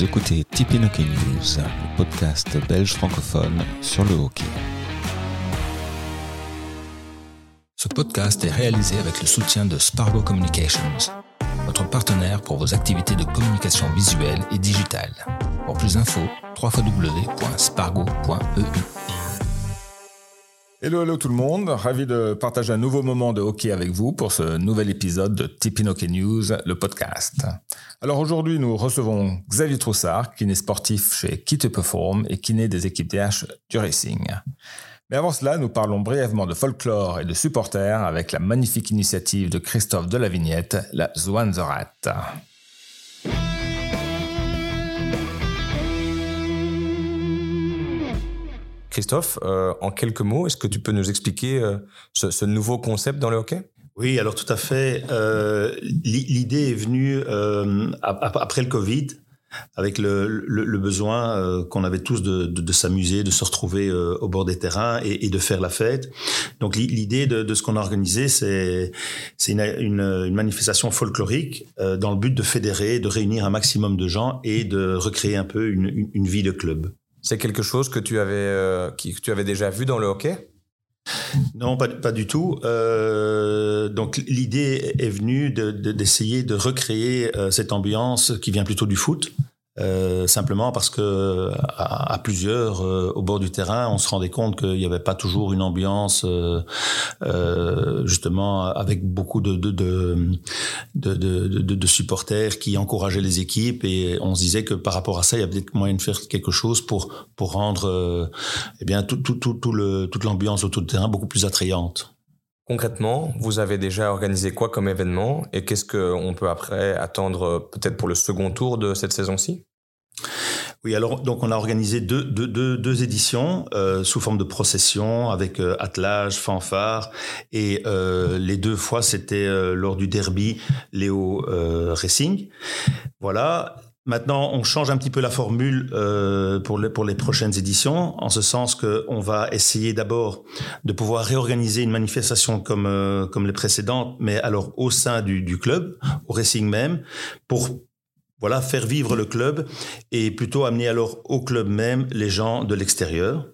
Vous écoutez Tipeee Hockey News, le podcast belge francophone sur le hockey. Ce podcast est réalisé avec le soutien de Spargo Communications, votre partenaire pour vos activités de communication visuelle et digitale. Pour plus d'infos, www.spargo.eu. Hello, hello tout le monde. Ravi de partager un nouveau moment de hockey avec vous pour ce nouvel épisode de Tipeee Hockey News, le podcast. Alors aujourd'hui, nous recevons Xavier Troussard, est sportif chez to Perform et naît des équipes DH du Racing. Mais avant cela, nous parlons brièvement de folklore et de supporters avec la magnifique initiative de Christophe Delavignette, la Zwanzerat. Christophe, euh, en quelques mots, est-ce que tu peux nous expliquer euh, ce, ce, nouveau concept dans le hockey? Oui, alors tout à fait. Euh, L'idée est venue euh, après le Covid, avec le, le, le besoin euh, qu'on avait tous de, de, de s'amuser, de se retrouver euh, au bord des terrains et, et, de faire la fête. Donc l'idée de, de, ce qu'on a organisé, c'est une, une, une, manifestation folklorique dans le but de fédérer, de réunir un maximum de gens et de recréer un peu une, une vie de club. C'est quelque chose que tu avais, euh, que tu avais déjà vu dans le hockey? Non, pas, du tout. Euh, donc l'idée est venue d'essayer de, de, de, recréer euh, cette ambiance qui vient plutôt du foot. Euh, simplement parce que à, plusieurs euh, au bord du terrain, on se rendait compte qu'il n'y avait pas toujours une ambiance euh, justement avec beaucoup de supporters qui encourageaient les équipes et on se disait que par rapport à ça, il y avait peut-être moyen de faire quelque chose pour pour rendre eh bien tout, tout, tout le, toute l'ambiance autour du terrain beaucoup plus attrayante. Concrètement, vous avez déjà organisé quoi comme événement et qu'est-ce qu'on peut après attendre peut-être pour le second tour de cette saison-ci? Oui, alors donc on a organisé deux, deux, deux, deux éditions euh, sous forme de procession avec euh, attelage, fanfare et euh, les deux fois c'était euh, lors du derby Léo euh, Racing. Voilà. Maintenant, on change un petit peu la formule euh, pour, les, pour les prochaines éditions, en ce sens qu'on va essayer d'abord de pouvoir réorganiser une manifestation comme, euh, comme les précédentes, mais alors au sein du, du club, au Racing même, pour voilà faire vivre le club et plutôt amener alors au club même les gens de l'extérieur.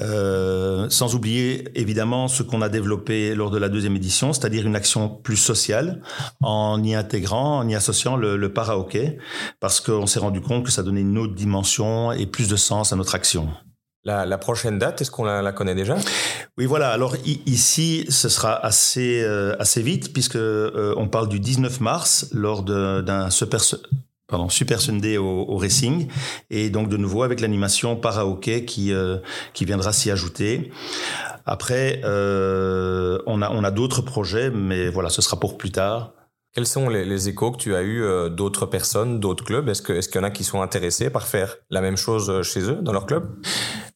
Euh, sans oublier évidemment ce qu'on a développé lors de la deuxième édition, c'est-à-dire une action plus sociale en y intégrant, en y associant le, le para-hockey, parce qu'on s'est rendu compte que ça donnait une autre dimension et plus de sens à notre action. La, la prochaine date, est-ce qu'on la, la, connaît déjà? Oui, voilà. Alors ici, ce sera assez euh, assez vite puisque euh, on parle du 19 mars lors d'un super pardon, Super Sunday au, au, Racing, et donc de nouveau avec l'animation para hockey qui euh, qui viendra s'y ajouter. Après, euh, on a on a d'autres projets, mais voilà, ce sera pour plus tard. Quels sont les, les échos que tu as eu d'autres personnes, d'autres clubs? Est-ce que est-ce qu'il y en a qui sont intéressés par faire la même chose chez eux dans leur club?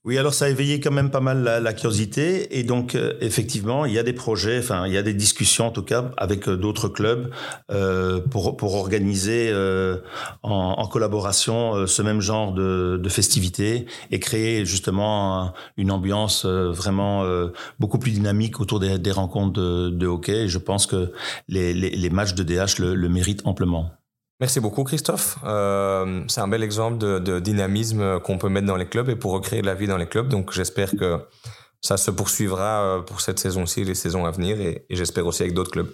Oui, alors ça a éveillé quand même pas mal la, la curiosité et donc euh, effectivement il y a des projets, enfin il y a des discussions en tout cas avec euh, d'autres clubs euh, pour pour organiser euh, en, en, collaboration euh, ce même genre de, de festivités et créer justement une ambiance vraiment beaucoup plus dynamique autour des, des rencontres de, de, hockey. Et je pense que les, les, les matchs de DH le, le méritent amplement. Merci beaucoup Christophe. Euh, c'est un bel exemple de, dynamisme qu'on peut mettre dans les clubs et pour recréer de la vie dans les clubs. Donc j'espère que ça se poursuivra euh, pour cette saison-ci et les saisons à venir et, j'espère aussi avec d'autres clubs.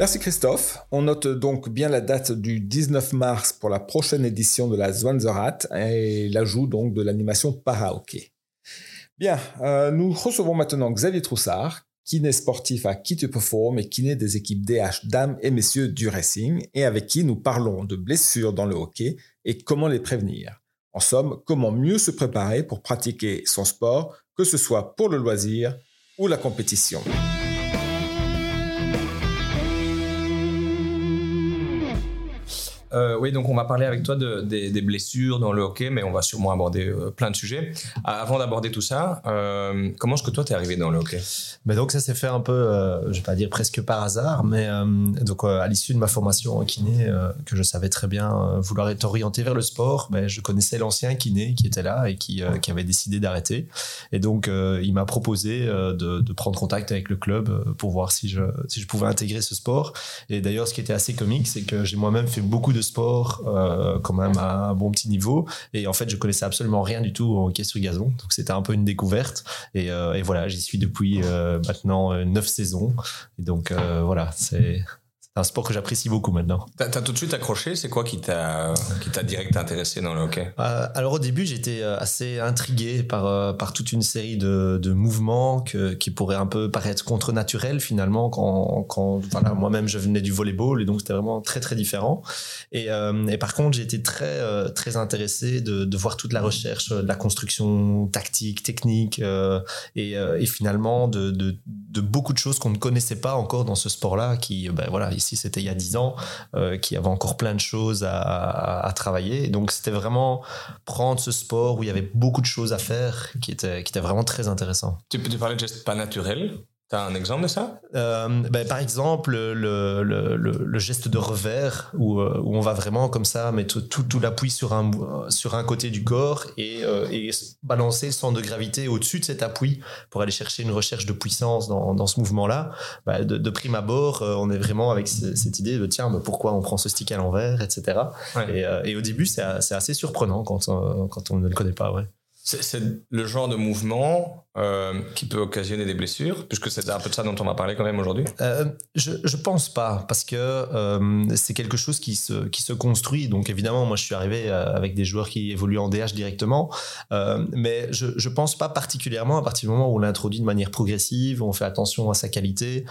Merci Christophe. On note donc bien la date du 19 mars pour la prochaine édition de la Zwanzerat et l'ajout donc de l'animation para-hockey. Bien, euh, nous recevons maintenant Xavier Troussard, kiné sportif à Qui to Perform et kiné des équipes DH dames et messieurs du racing et avec qui nous parlons de blessures dans le hockey et comment les prévenir. En somme, comment mieux se préparer pour pratiquer son sport, que ce soit pour le loisir ou la compétition. Euh, oui, donc on va parler avec toi de, des, blessures dans le hockey, mais on va sûrement aborder euh, plein de sujets. Avant d'aborder tout ça, euh, comment est-ce que toi t'es arrivé dans le hockey? Ben Donc ça s'est fait un peu, je vais pas dire presque par hasard, mais donc à l'issue de ma formation en kiné, que je savais très bien vouloir être orienté vers le sport, ben, je connaissais l'ancien kiné qui était là et qui, avait décidé d'arrêter. Et donc il m'a proposé de, prendre contact avec le club pour voir si je pouvais intégrer ce sport. Et d'ailleurs, ce qui était assez comique, c'est que j'ai moi-même fait beaucoup de sport, euh, quand même à un bon petit niveau. Et en fait, je connaissais absolument rien du tout au hockey sur gazon. Donc, c'était un peu une découverte. Et, euh, et voilà, j'y suis depuis euh, maintenant neuf saisons. Et donc, voilà, c'est un sport que j'apprécie beaucoup maintenant. T'as as tout de suite accroché? C'est quoi qui t'a qui t'a direct intéressé dans le hockey? Euh, Alors au début, j'étais euh, assez intrigué par euh, par toute une série de, de mouvements que, qui pourraient un peu paraître contre-naturels finalement quand quand voilà moi-même je venais du volleyball et donc c'était vraiment très très différent. Et, et par contre, été très très intéressé de, de voir toute la recherche, de la construction tactique, technique et, et finalement de, de, de beaucoup de choses qu'on ne connaissait pas encore dans ce sport-là qui ben voilà si c'était il y a 10 ans, euh, qui avait encore plein de choses à, travailler. donc c'était vraiment prendre ce sport où il y avait beaucoup de choses à faire qui était, qui était vraiment très intéressant. Tu peux te parler de gestes pas naturels? T'as un exemple de ça? Euh, ben, Par exemple, le, le, le, geste de revers, où, euh, où, on va vraiment comme ça mettre tout, tout l'appui sur un, sur un côté du corps et, euh, et balancer le centre de gravité au-dessus de cet appui pour aller chercher une recherche de puissance dans, dans ce mouvement-là. Ben, de, prime abord, on est vraiment avec cette idée de tiens, mais pourquoi on prend ce stick à l'envers, etc. Et, et, au début, c'est assez surprenant quand, quand on ne le connaît pas. Ouais. C'est le genre de mouvement euh, qui peut occasionner des blessures, puisque c'est un peu de ça dont on va parler quand même aujourd'hui euh, je, je pense pas, parce que euh, c'est quelque chose qui se, qui se construit. Donc évidemment, moi je suis arrivé avec des joueurs qui évoluent en DH directement, mais je, je pense pas particulièrement à partir du moment où on l'introduit de manière progressive, où on fait attention à sa qualité.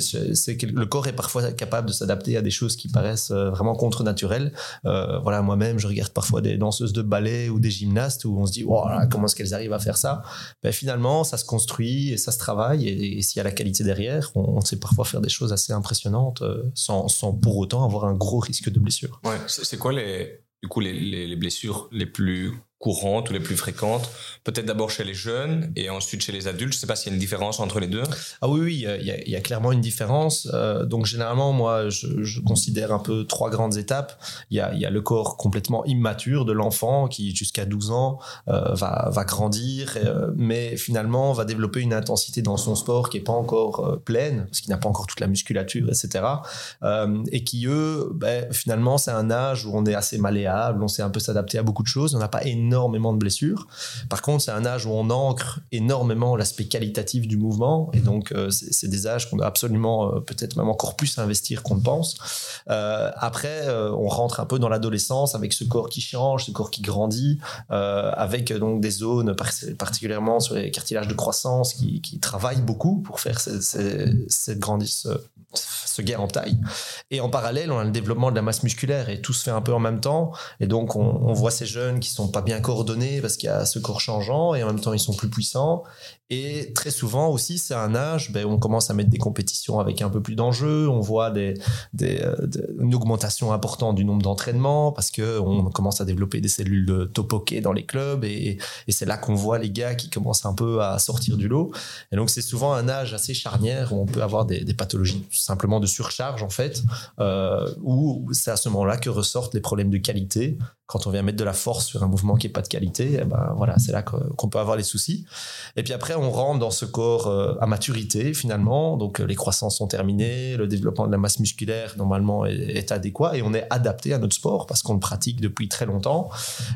c'est le corps est parfois capable de s'adapter à des choses qui paraissent vraiment contre-naturelles. voilà, moi-même, je regarde parfois des danseuses de ballet ou des gymnastes où on se dit, oh, comment est-ce qu'elles arrivent à faire ça? Ben, ça se construit et ça se travaille. Et, s'il y a la qualité derrière, on, sait parfois faire des choses assez impressionnantes euh, sans, sans, pour autant avoir un gros risque de blessure. Ouais, c'est quoi les, du coup, les, les, blessures les plus courantes ou les plus fréquentes Peut-être d'abord chez les jeunes et ensuite chez les adultes. Je ne sais pas s'il y a une différence entre les deux. Ah oui, oui, il y, a, clairement une différence. Euh, donc généralement, moi, je, considère un peu trois grandes étapes. Il y a, le corps complètement immature de l'enfant qui, jusqu'à 12 ans, euh, va, va grandir, euh, mais finalement va développer une intensité dans son sport qui n'est pas encore pleine, parce qu'il n'a pas encore toute la musculature, etc. et qui, eux, ben, finalement, c'est un âge où on est assez malléable, on sait un peu s'adapter à beaucoup de choses, on n'a pas énormément énormément de blessures. Par contre, c'est un âge où on ancre énormément l'aspect qualitatif du mouvement. Et donc, euh, c'est des âges qu'on doit absolument, euh, peut-être même encore plus investir qu'on ne pense. Euh, après, on rentre un peu dans l'adolescence avec ce corps qui change, ce corps qui grandit, avec donc des zones particulièrement sur les cartilages de croissance qui, travaillent beaucoup pour faire cette grandisse se guère en taille. Et en parallèle, on a le développement de la masse musculaire et tout se fait un peu en même temps. Et donc, on, on voit ces jeunes qui sont pas bien coordonnés parce qu'il y a ce corps changeant et en même temps, ils sont plus puissants. Et très souvent aussi, c'est un âge ben, on commence à mettre des compétitions avec un peu plus d'enjeux. On voit des, des, euh, une augmentation importante du nombre d'entraînements parce que on commence à développer des cellules de topoké dans les clubs et, et c'est là qu'on voit les gars qui commencent un peu à sortir du lot. Et donc, c'est souvent un âge assez charnière où on peut avoir des, des pathologies simplement de surcharge en fait, euh, où c'est à ce moment-là que ressortent les problèmes de qualité quand on vient mettre de la force sur un mouvement qui est pas de qualité, eh ben voilà, c'est là qu'on peut avoir les soucis. Et puis après, on rentre dans ce corps euh, à maturité finalement. Donc euh, les croissances sont terminées, le développement de la masse musculaire normalement est, adéquat et on est adapté à notre sport parce qu'on le pratique depuis très longtemps.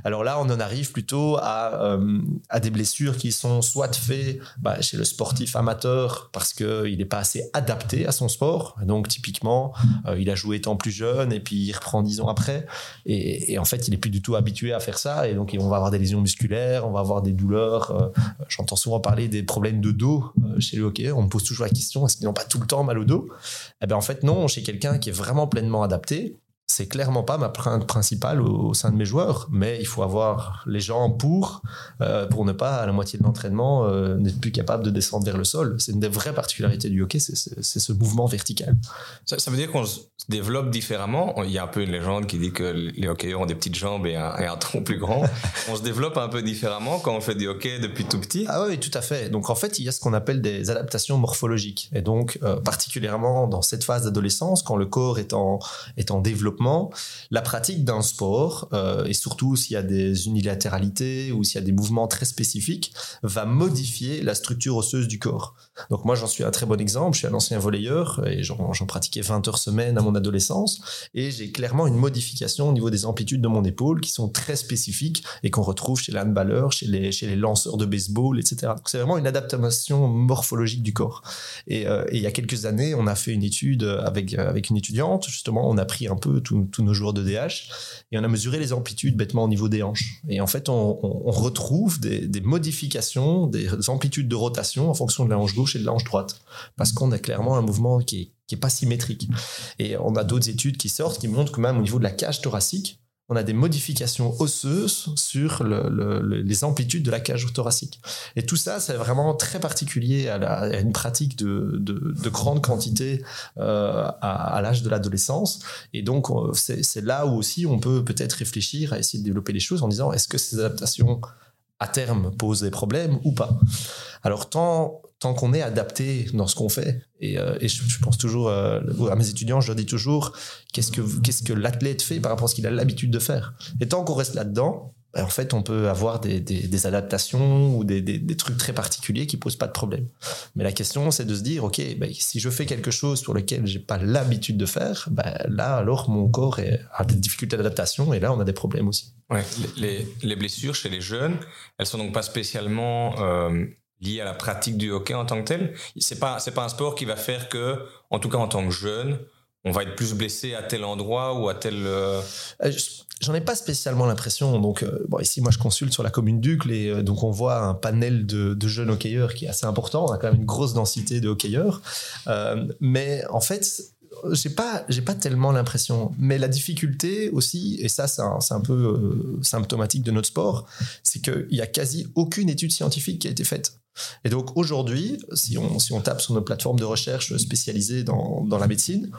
Alors là, on en arrive plutôt à, euh, à des blessures qui sont soit faites bah, chez le sportif amateur parce que il n'est pas assez adapté à son sport. donc typiquement, il a joué étant plus jeune et puis il reprend dix ans après et, et en fait, il est plus du tout habitué à faire ça et donc on va avoir des lésions musculaires, on va avoir des douleurs. J'entends souvent parler des problèmes de dos euh, chez le hockey. On me pose toujours la question est-ce qu'ils n'ont pas tout le temps mal au dos? Eh bien en fait non, chez quelqu'un qui est vraiment pleinement adapté, c'est clairement pas ma crainte principale au, sein de mes joueurs, mais il faut avoir les gens pour, euh, pour ne pas, à la moitié de l'entraînement, euh, n'être plus capable de descendre vers le sol. C'est une des vraies particularités du hockey, c'est ce mouvement vertical. Ça, ça veut dire qu'on se développe différemment? Il y a un peu une légende qui dit que les hockeyeurs ont des petites jambes et un, et un tronc plus grand. on se développe un peu différemment quand on fait du hockey depuis tout petit? Ah oui, tout à fait. Donc en fait, il y a ce qu'on appelle des adaptations morphologiques. Et donc, euh, particulièrement dans cette phase d'adolescence, quand le corps est en, est en développement, la pratique d'un sport, euh, et surtout s'il y a des unilatéralités ou s'il y a des mouvements très spécifiques, va modifier la structure osseuse du corps. Donc moi, j'en suis un très bon exemple. Je suis un ancien volleyeur et j'en pratiquais 20 heures semaine à mon adolescence. Et j'ai clairement une modification au niveau des amplitudes de mon épaule qui sont très spécifiques et qu'on retrouve chez les handballeurs, chez les, chez les lanceurs de baseball, etc. Donc c'est vraiment une adaptation morphologique du corps. Et, euh, et, il y a quelques années, on a fait une étude avec, avec une étudiante. Justement, on a pris un peu tous nos joueurs de DH et on a mesuré les amplitudes bêtement au niveau des hanches. Et en fait, on, on, retrouve des, des, modifications, des amplitudes de rotation en fonction de la hanche gauche et de la hanche droite. Parce qu'on a clairement un mouvement qui est, qui est pas symétrique. Et on a d'autres études qui sortent qui montrent que même au niveau de la cage thoracique, on a des modifications osseuses sur les amplitudes de la cage thoracique. Et tout ça, c'est vraiment très particulier à, une pratique de, grande quantité euh, à, l'âge de l'adolescence. Et donc, c'est là où aussi on peut peut-être réfléchir à essayer de développer les choses en disant est-ce que ces adaptations à terme posent des problèmes ou pas? Alors, tant tant qu'on est adapté dans ce qu'on fait. Et, euh, je, pense toujours euh, à mes étudiants, je leur dis toujours qu'est-ce que l'athlète fait par rapport à ce qu'il a l'habitude de faire? Et tant qu'on reste là-dedans, ben, en fait, on peut avoir des, adaptations ou des, trucs très particuliers qui posent pas de problème. Mais la question, c'est de se dire, ok, ben, si je fais quelque chose sur lequel j'ai pas l'habitude de faire, ben, là, alors mon corps a des difficultés d'adaptation et là, on a des problèmes aussi. Ouais, les, les, blessures chez les jeunes, elles sont donc pas spécialement euh, lié à la pratique du hockey en tant que tel. C'est pas c'est pas un sport qui va faire que, en tout cas en tant que jeune, on va être plus blessé à tel endroit ou à tel. Euh, euh, j'en ai pas spécialement l'impression. Donc, euh, bon, ici, moi, je consulte sur la commune d'Ucle et donc on voit un panel de, de, jeunes hockeyeurs qui est assez important. On a quand même une grosse densité de hockeyeurs. mais en fait, j'ai pas j'ai pas tellement l'impression. Mais la difficulté aussi et ça c'est un, un, peu symptomatique de notre sport c'est qu'il y a quasi aucune étude scientifique qui a été faite. Et donc aujourd'hui, si on, si on tape sur nos plateformes de recherche spécialisées dans, dans la médecine,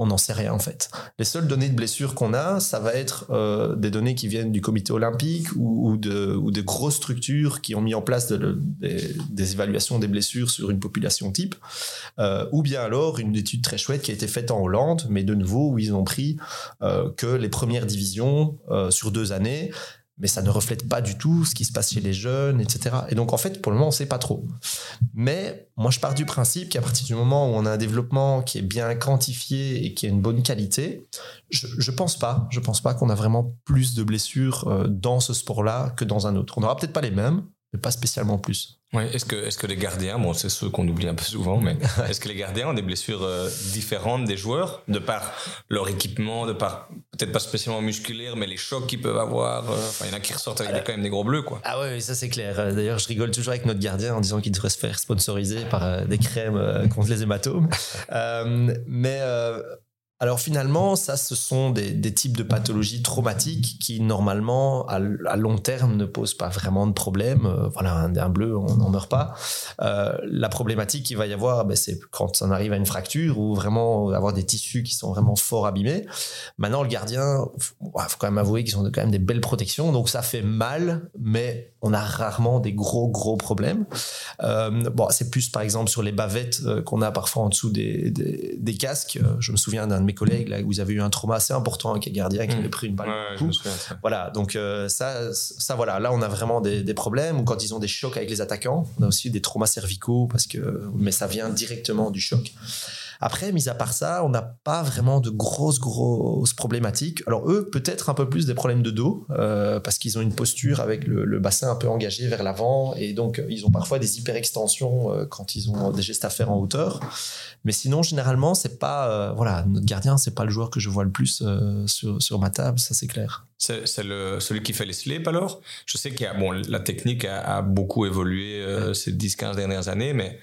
on n'en sait rien en fait. Les seules données de blessures qu'on a, ça va être euh, des données qui viennent du comité olympique ou, de, grosses structures qui ont mis en place des, évaluations des blessures sur une population type, euh, ou bien alors une étude très chouette qui a été faite en Hollande, mais de nouveau où ils ont pris euh, que les premières divisions sur deux années mais ça ne reflète pas du tout ce qui se passe chez les jeunes, etc. Et donc, en fait, pour le moment, on ne sait pas trop. Mais moi, je pars du principe qu'à partir du moment où on a un développement qui est bien quantifié et qui a une bonne qualité, je ne pense pas, je pense pas qu'on a vraiment plus de blessures euh, dans ce sport-là que dans un autre. On n'aura peut-être pas les mêmes, mais pas spécialement plus. Ouais, est-ce que, est-ce que les gardiens, bon, c'est ceux qu'on oublie un peu souvent, mais est-ce que les gardiens ont des blessures euh, différentes des joueurs, de par leur équipement, de par, peut-être pas spécialement musculaire, mais les chocs qu'ils peuvent avoir euh, il y en a qui ressortent avec quand même des gros bleus, quoi. Ah ouais, ça c'est clair. Euh, d'ailleurs, je rigole toujours avec notre gardien en disant qu'il devrait se faire sponsoriser par des crèmes contre les hématomes. mais alors finalement, ça, ce sont des, types de pathologies traumatiques qui, normalement, à, long terme, ne posent pas vraiment de problème. Euh, voilà, un, bleu, on n'en meurt pas. Euh, la problématique qu'il va y avoir, ben, c'est quand on arrive à une fracture ou vraiment avoir des tissus qui sont vraiment fort abîmés. Maintenant, le gardien, il faut quand même avouer qu'ils ont quand même des belles protections, donc ça fait mal, mais on a rarement des gros, gros problèmes. Euh, bon, c'est plus, par exemple, sur les bavettes qu'on a parfois en dessous des, des casques. Je me souviens d'un collègues là, où vous avez eu un trauma assez important avec un gardien qui mmh. avait pris une balle. voilà, donc euh, ça, ça, voilà, là on a vraiment des, problèmes. Ou quand ils ont des chocs avec les attaquants, on a aussi des traumas cervicaux parce que, mais ça vient directement du choc. Après, mis à part ça, on n'a pas vraiment de grosses, grosses problématiques. Alors eux, peut-être un peu plus des problèmes de dos, euh, parce qu'ils ont une posture avec le, bassin un peu engagé vers l'avant, et donc ils ont parfois des hyperextensions euh, quand ils ont des gestes à faire en hauteur. Mais sinon, généralement, c'est pas, euh, voilà, notre gardien, c'est pas le joueur que je vois le plus sur, sur ma table, ça c'est clair. C'est celui qui fait les slips alors? Je sais que bon, la technique a, beaucoup évolué ces 10-15 dernières années, mais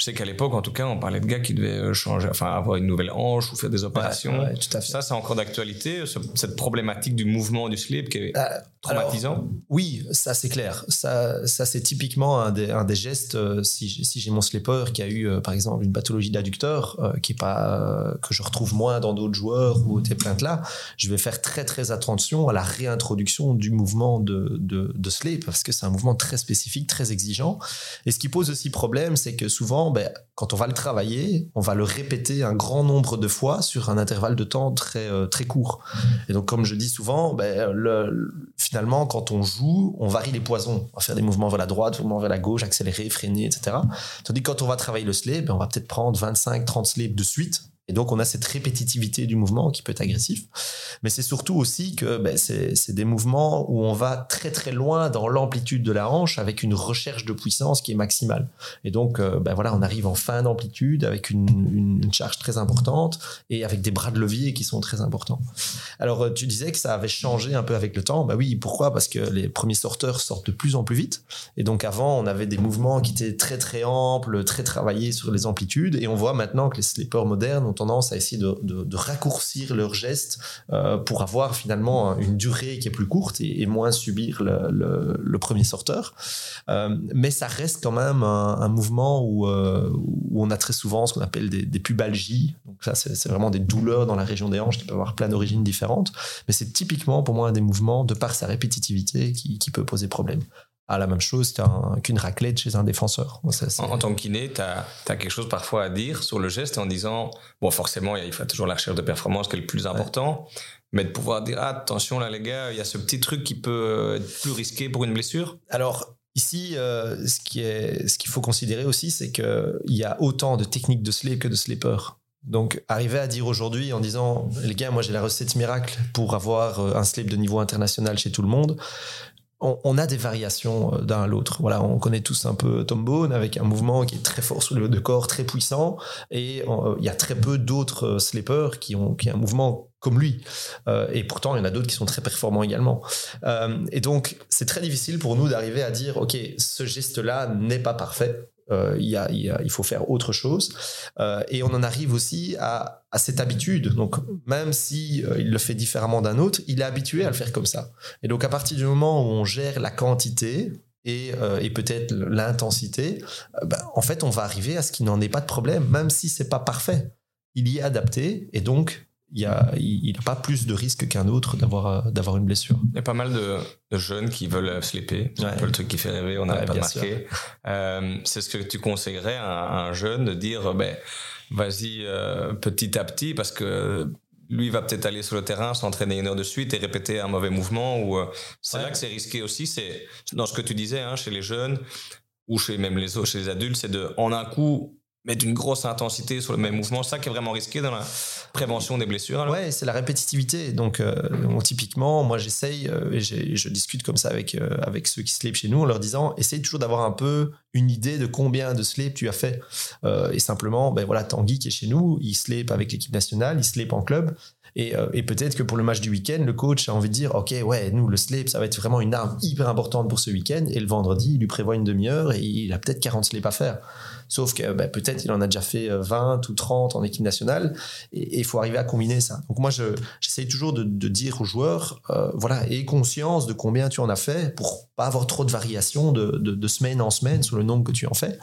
Je sais qu'à l'époque, en tout cas, on parlait de gars qui devaient euh, changer, enfin avoir une nouvelle hanche ou faire des opérations. Ouais, tout à fait. Ça, c'est encore d'actualité, ce- cette problématique du mouvement du slip qui est Euh, traumatisant. alors, oui, ça c'est clair. Ça, ça c'est typiquement un des, un des gestes. euh, si, j'ai- si j'ai mon slipper qui a eu, euh, par exemple, une pathologie d'adducteur, qui est pas que je retrouve moins dans d'autres joueurs ou des plaintes là, je vais faire très très attention à la réintroduction du mouvement de, de, de slip parce que c'est un mouvement très spécifique, très exigeant. Et ce qui pose aussi problème, c'est que souvent, ben, quand on va le travailler, on va le répéter un grand nombre de fois sur un intervalle de temps très euh, très court. Et donc, comme je dis souvent, ben, le- le- finalement, quand on joue, on varie les poisons. On va faire des mouvements vers la droite, des mouvements vers la gauche, accélérer, freiner, etc. Tandis que quand on va travailler le slip, ben, on va peut-être prendre 25, 30 slips de suite. Et donc, on a cette répétitivité du mouvement qui peut être agressif. Mais c'est surtout aussi que ben, c'est des mouvements où on va très très loin dans l'amplitude de la hanche avec une recherche de puissance qui est maximale. Et donc, euh, ben voilà, on arrive en fin d'amplitude avec une, charge très importante et avec des bras de levier qui sont très importants. Alors, euh, tu disais que ça avait changé un peu avec le temps. Bah oui, pourquoi? Parce que les premiers sorteurs sortent de plus en plus vite. Et donc, avant, on avait des mouvements qui étaient très, très amples, très travaillés sur les amplitudes. Et on voit maintenant que les slippers modernes ont à essayer de, raccourcir leurs gestes euh, pour avoir finalement une durée qui est plus courte et, moins subir le, premier sorteur. Euh, mais ça reste quand même un, mouvement où, euh, où on a très souvent ce qu'on appelle des, pubalgies. Donc ça, c'est c'est vraiment des douleurs dans la région des hanches qui peuvent avoir plein d'origines différentes. Mais c'est typiquement pour moi un des mouvements, de par sa répétitivité, qui, qui peut poser problème. Ah, la même chose qu'un- qu'une raclette chez un défenseur. Ça, En, en tant que kiné, tu as, quelque chose parfois à dire sur le geste en disant, bon, forcément, il faut toujours la recherche de performance qui est le plus important, mais de pouvoir dire, ah, attention là, les gars, il y a ce petit truc qui peut être plus risqué pour une blessure. Alors, ici, euh, ce qu'il faut considérer aussi, c'est qu'il y a autant de techniques de slip que de slipper. Donc, arriver à dire aujourd'hui en disant, les gars, moi j'ai la recette miracle pour avoir euh, un slip de niveau international chez tout le monde, on, a des variations euh, d'un à l'autre. Voilà, on connaît tous un peu Tom Bone avec un mouvement qui est très fort sur le de corps, très puissant, et euh, il y a très peu d'autres euh, slippers qui ont, qui un mouvement comme lui. Et pourtant, il y en a d'autres qui sont très performants également. Et donc, c'est très difficile pour nous d'arriver à dire, OK, ce geste-là n'est pas parfait. Euh, il, faut faire autre chose. Euh, et on en arrive aussi à, cette habitude. Donc, même si euh, il le fait différemment d'un autre, il est habitué à le faire comme ça. Et donc, à partir du moment où on gère la quantité, et, peut-être l'intensité, ben, en fait, on va arriver à ce qu'il n'en ait pas de problème, même si c'est pas parfait. Il y est adapté, et donc il n'a il, a pas plus de risque qu'un autre d'avoir d'avoir une blessure. Il y a pas mal de, de jeunes qui veulent slipper. C'est Ouais. un peu le truc qui fait rêver, on Ouais, pas marquer. Euh, c'est ce que tu conseillerais à, à un jeune de dire, ben, vas-y euh, petit à petit, parce que lui va peut-être aller sur le terrain, s'entraîner une heure de suite et répéter un mauvais mouvement. Ou euh, c'est Ouais. là que c'est risqué aussi. C'est dans ce que tu disais, hein, chez les jeunes ou chez même les autres, chez les adultes, c'est de en un coup mettre une grosse intensité sur le même mouvement. C'est ça qui est vraiment risqué dans la prévention des blessures. alors Ouais, c'est la répétitivité. Donc, euh, typiquement, moi, j'essaye euh, et je discute comme ça avec, euh, avec ceux qui slip chez nous en leur disant essaye toujours d'avoir un peu une idée de combien de slip tu as fait. Et simplement, ben voilà, Tanguy qui est chez nous, il slip avec l'équipe nationale, il slip en club. Et, et peut-être que pour le match du week-end, le coach a envie de dire Ok, ouais, nous, le slip, ça va être vraiment une arme hyper importante pour ce week-end. Et le vendredi, il lui prévoit une demi-heure et il a peut-être 40 slips à faire. Sauf que ben, peut-être il en a déjà fait euh, 20 ou 30 en équipe nationale et il faut arriver à combiner ça. Donc moi, je- j'essaye toujours de, dire aux joueurs, euh, voilà, aie conscience de combien tu en as fait pour pas avoir trop de variations de, de- semaine en semaine sur le nombre que tu en fais.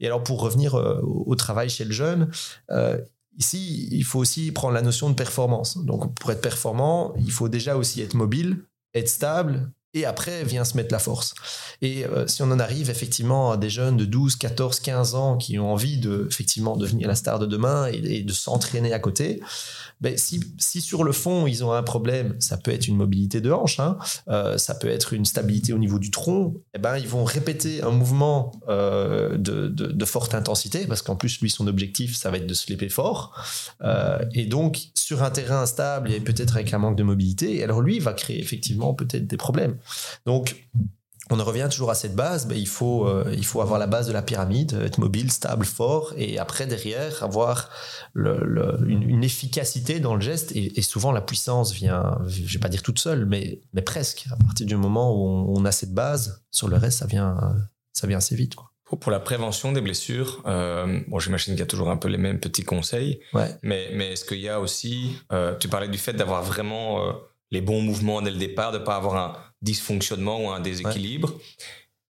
Et alors pour revenir euh, au, travail chez le jeune, euh, ici, il faut aussi prendre la notion de performance. Donc pour être performant, il faut déjà aussi être mobile, être stable. Et après vient se mettre la force. Et euh, si on en arrive effectivement à des jeunes de 12, 14, 15 ans qui ont envie de effectivement devenir la star de demain et, et de s'entraîner à côté, ben, si, sur le fond ils ont un problème, ça peut être une mobilité de hanche, hein, euh, ça peut être une stabilité au niveau du tronc, eh ben, ils vont répéter un mouvement euh, de forte intensité, parce qu'en plus lui son objectif ça va être de se léper fort, Euh, et donc sur un terrain instable et peut-être avec un manque de mobilité, alors lui il va créer effectivement peut-être des problèmes. Donc on en revient toujours à cette base, ben, il, faut, euh, il faut avoir la base de la pyramide, être mobile, stable, fort, et après derrière avoir le- le- une, une efficacité dans le geste, et, et souvent la puissance vient, je vais pas dire toute seule, mais, mais presque. À partir du moment où on, on a cette base, sur le reste, ça vient, ça vient assez vite. Quoi. Pour la prévention des blessures, euh, bon, j'imagine qu'il y a toujours un peu les mêmes petits conseils, Ouais. mais, mais est-ce qu'il y a aussi, euh, tu parlais du fait d'avoir vraiment les bons mouvements dès le départ, de ne pas avoir un dysfonctionnement ou un déséquilibre.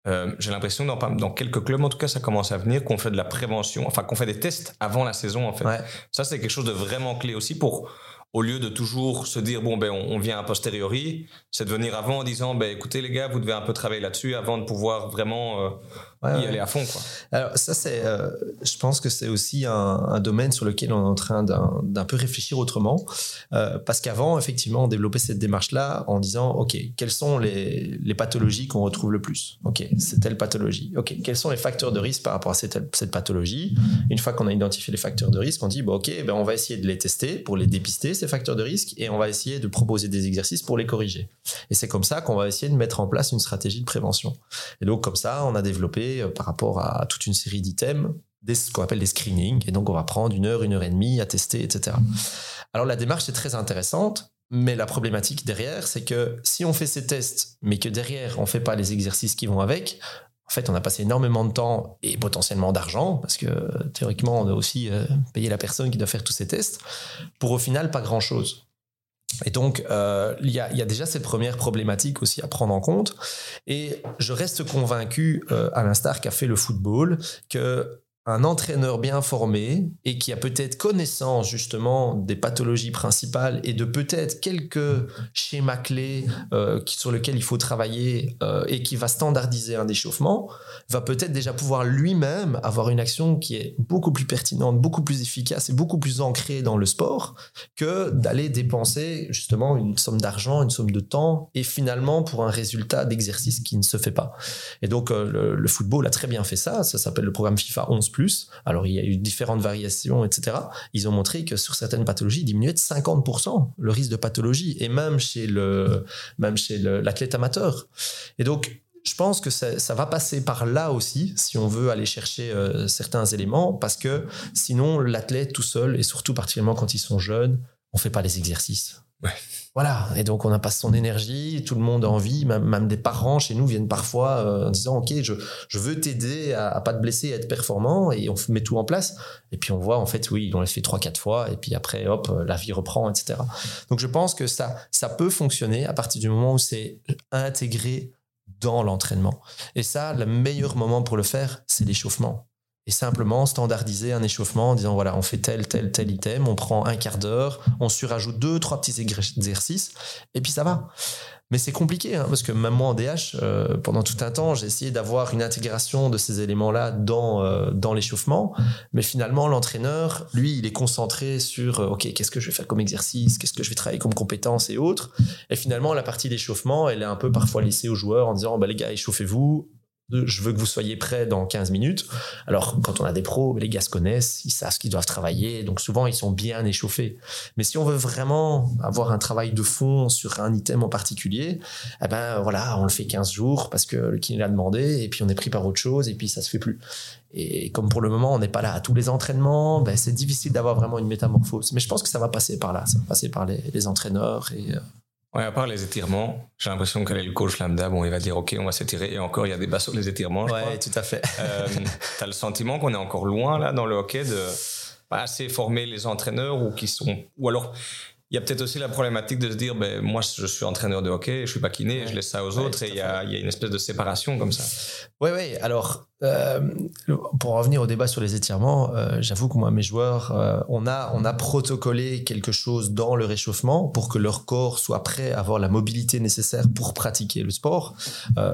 Euh, J'ai l'impression que dans, pas- dans quelques clubs, en tout cas, ça commence à venir, qu'on fait de la prévention, enfin qu'on fait des tests avant la saison, en fait. Ouais. Ça, c'est quelque chose de vraiment clé aussi pour, au lieu de toujours se dire, bon, ben, on, vient a posteriori, c'est de venir avant en disant, ben, écoutez, les gars, vous devez un peu travailler là-dessus avant de pouvoir vraiment euh, Ouais, y ouais. aller à fond, quoi. Alors ça, c'est, euh, je pense que c'est aussi un, un domaine sur lequel on est en train d'un, d'un peu réfléchir autrement, Euh, parce qu'avant, effectivement, on développait cette démarche-là en disant, ok, quelles sont les, les pathologies qu'on retrouve le plus? Ok, c'est telle pathologie. Ok, quels sont les facteurs de risque par rapport à cette, cette pathologie? Une fois qu'on a identifié les facteurs de risque, on dit, bon, ok, ben on va essayer de les tester pour les dépister facteurs de risque, et on va essayer de proposer des exercices pour les corriger. Et c'est comme ça qu'on va essayer de mettre en place une stratégie de prévention. Et donc, comme ça, on a développé euh, par rapport à toute une série d'items des, ce qu'on appelle des screenings. Et donc, on va prendre une heure, une heure et demie à tester, etc. Alors, la démarche est très intéressante. Mais la problématique derrière, c'est que si on fait ces tests, mais que derrière, on fait pas les exercices qui vont avec, en fait, on a passé énormément de temps et potentiellement d'argent, parce que théoriquement, on a aussi euh, payé la personne qui doit faire tous ces tests, pour au final pas grand-chose. Et donc, euh, il y, a, il y a déjà cette première problématique aussi à prendre en compte. Et je reste convaincu, euh, à l'instar qu'a fait le football, que un entraîneur bien formé et qui a peut-être connaissance justement des pathologies principales et de peut-être quelques schémas clés euh, sur lesquels il faut travailler euh, et qui va standardiser un échauffement, va peut-être déjà pouvoir lui-même avoir une action qui est beaucoup plus pertinente, beaucoup plus efficace et beaucoup plus ancrée dans le sport que d'aller dépenser justement une somme d'argent, une somme de temps et finalement pour un résultat d'exercice qui ne se fait pas. Et donc euh, le football a très bien fait ça, ça s'appelle le programme FIFA 11 Alors il y a eu différentes variations, etc. Ils ont montré que sur certaines pathologies, diminuait de 50% le risque de pathologie et même chez le même chez l'athlète amateur. Et donc je pense que ça, va passer par là aussi, si on veut aller chercher euh, certains éléments, parce que sinon, l'athlète tout seul, et surtout particulièrement quand ils sont jeunes, on fait pas les exercices. Voilà, et donc on a pas son énergie, tout le monde a envie, même, des parents chez nous viennent parfois euh, en disant ok je, je veux t'aider à, à pas te blesser, à être performant, et on met tout en place, et puis on voit en fait oui on l'a fait trois quatre fois, et puis après hop la vie reprend, etc. Donc je pense que ça ça peut fonctionner à partir du moment où c'est intégré dans l'entraînement. Et ça, le meilleur moment pour le faire, c'est l'échauffement. Et simplement standardiser un échauffement en disant voilà, on fait tel, tel, tel item, on prend un quart d'heure, on surajoute deux, trois petits exer- exercices, et puis ça va. Mais c'est compliqué, hein, parce que même moi en DH, euh, pendant tout un temps, j'ai essayé d'avoir une intégration de ces éléments-là dans, euh, dans l'échauffement. Mais finalement, l'entraîneur, lui, il est concentré sur euh, OK, qu'est-ce que je vais faire comme exercice, qu'est-ce que je vais travailler comme compétences et autres. Et finalement, la partie d'échauffement, elle est un peu parfois laissée aux joueurs en disant bah, les gars, échauffez-vous. Je veux que vous soyez prêts dans 15 minutes. Alors, quand on a des pros, les gars se connaissent, ils savent ce qu'ils doivent travailler. Donc, souvent, ils sont bien échauffés. Mais si on veut vraiment avoir un travail de fond sur un item en particulier, eh ben, voilà, on le fait 15 jours parce que le kiné l'a demandé et puis on est pris par autre chose et puis ça se fait plus. Et comme pour le moment, on n'est pas là à tous les entraînements, ben, c'est difficile d'avoir vraiment une métamorphose. Mais je pense que ça va passer par là. Ça va passer par les, les entraîneurs et, euh, Ouais, à part les étirements, j'ai l'impression que le coach lambda, bon, il va dire, OK, on va s'étirer. Et encore, il y a des bas sur les étirements, je Ouais, tout à fait. crois. Euh, T'as le sentiment qu'on est encore loin, là, dans le hockey, de pas assez former les entraîneurs ou qui sont, ou alors, il y a peut-être aussi la problématique de se dire, ben, moi, je suis entraîneur de hockey, je suis pas kiné, Ouais. je laisse ça aux Ouais, autres et il y a, il y a une espèce de séparation comme ça. Oui, oui. Alors, euh, pour revenir au débat sur les étirements, euh, j'avoue que moi, mes joueurs, euh, on, a, on a protocolé quelque chose dans le réchauffement pour que leur corps soit prêt à avoir la mobilité nécessaire pour pratiquer le sport.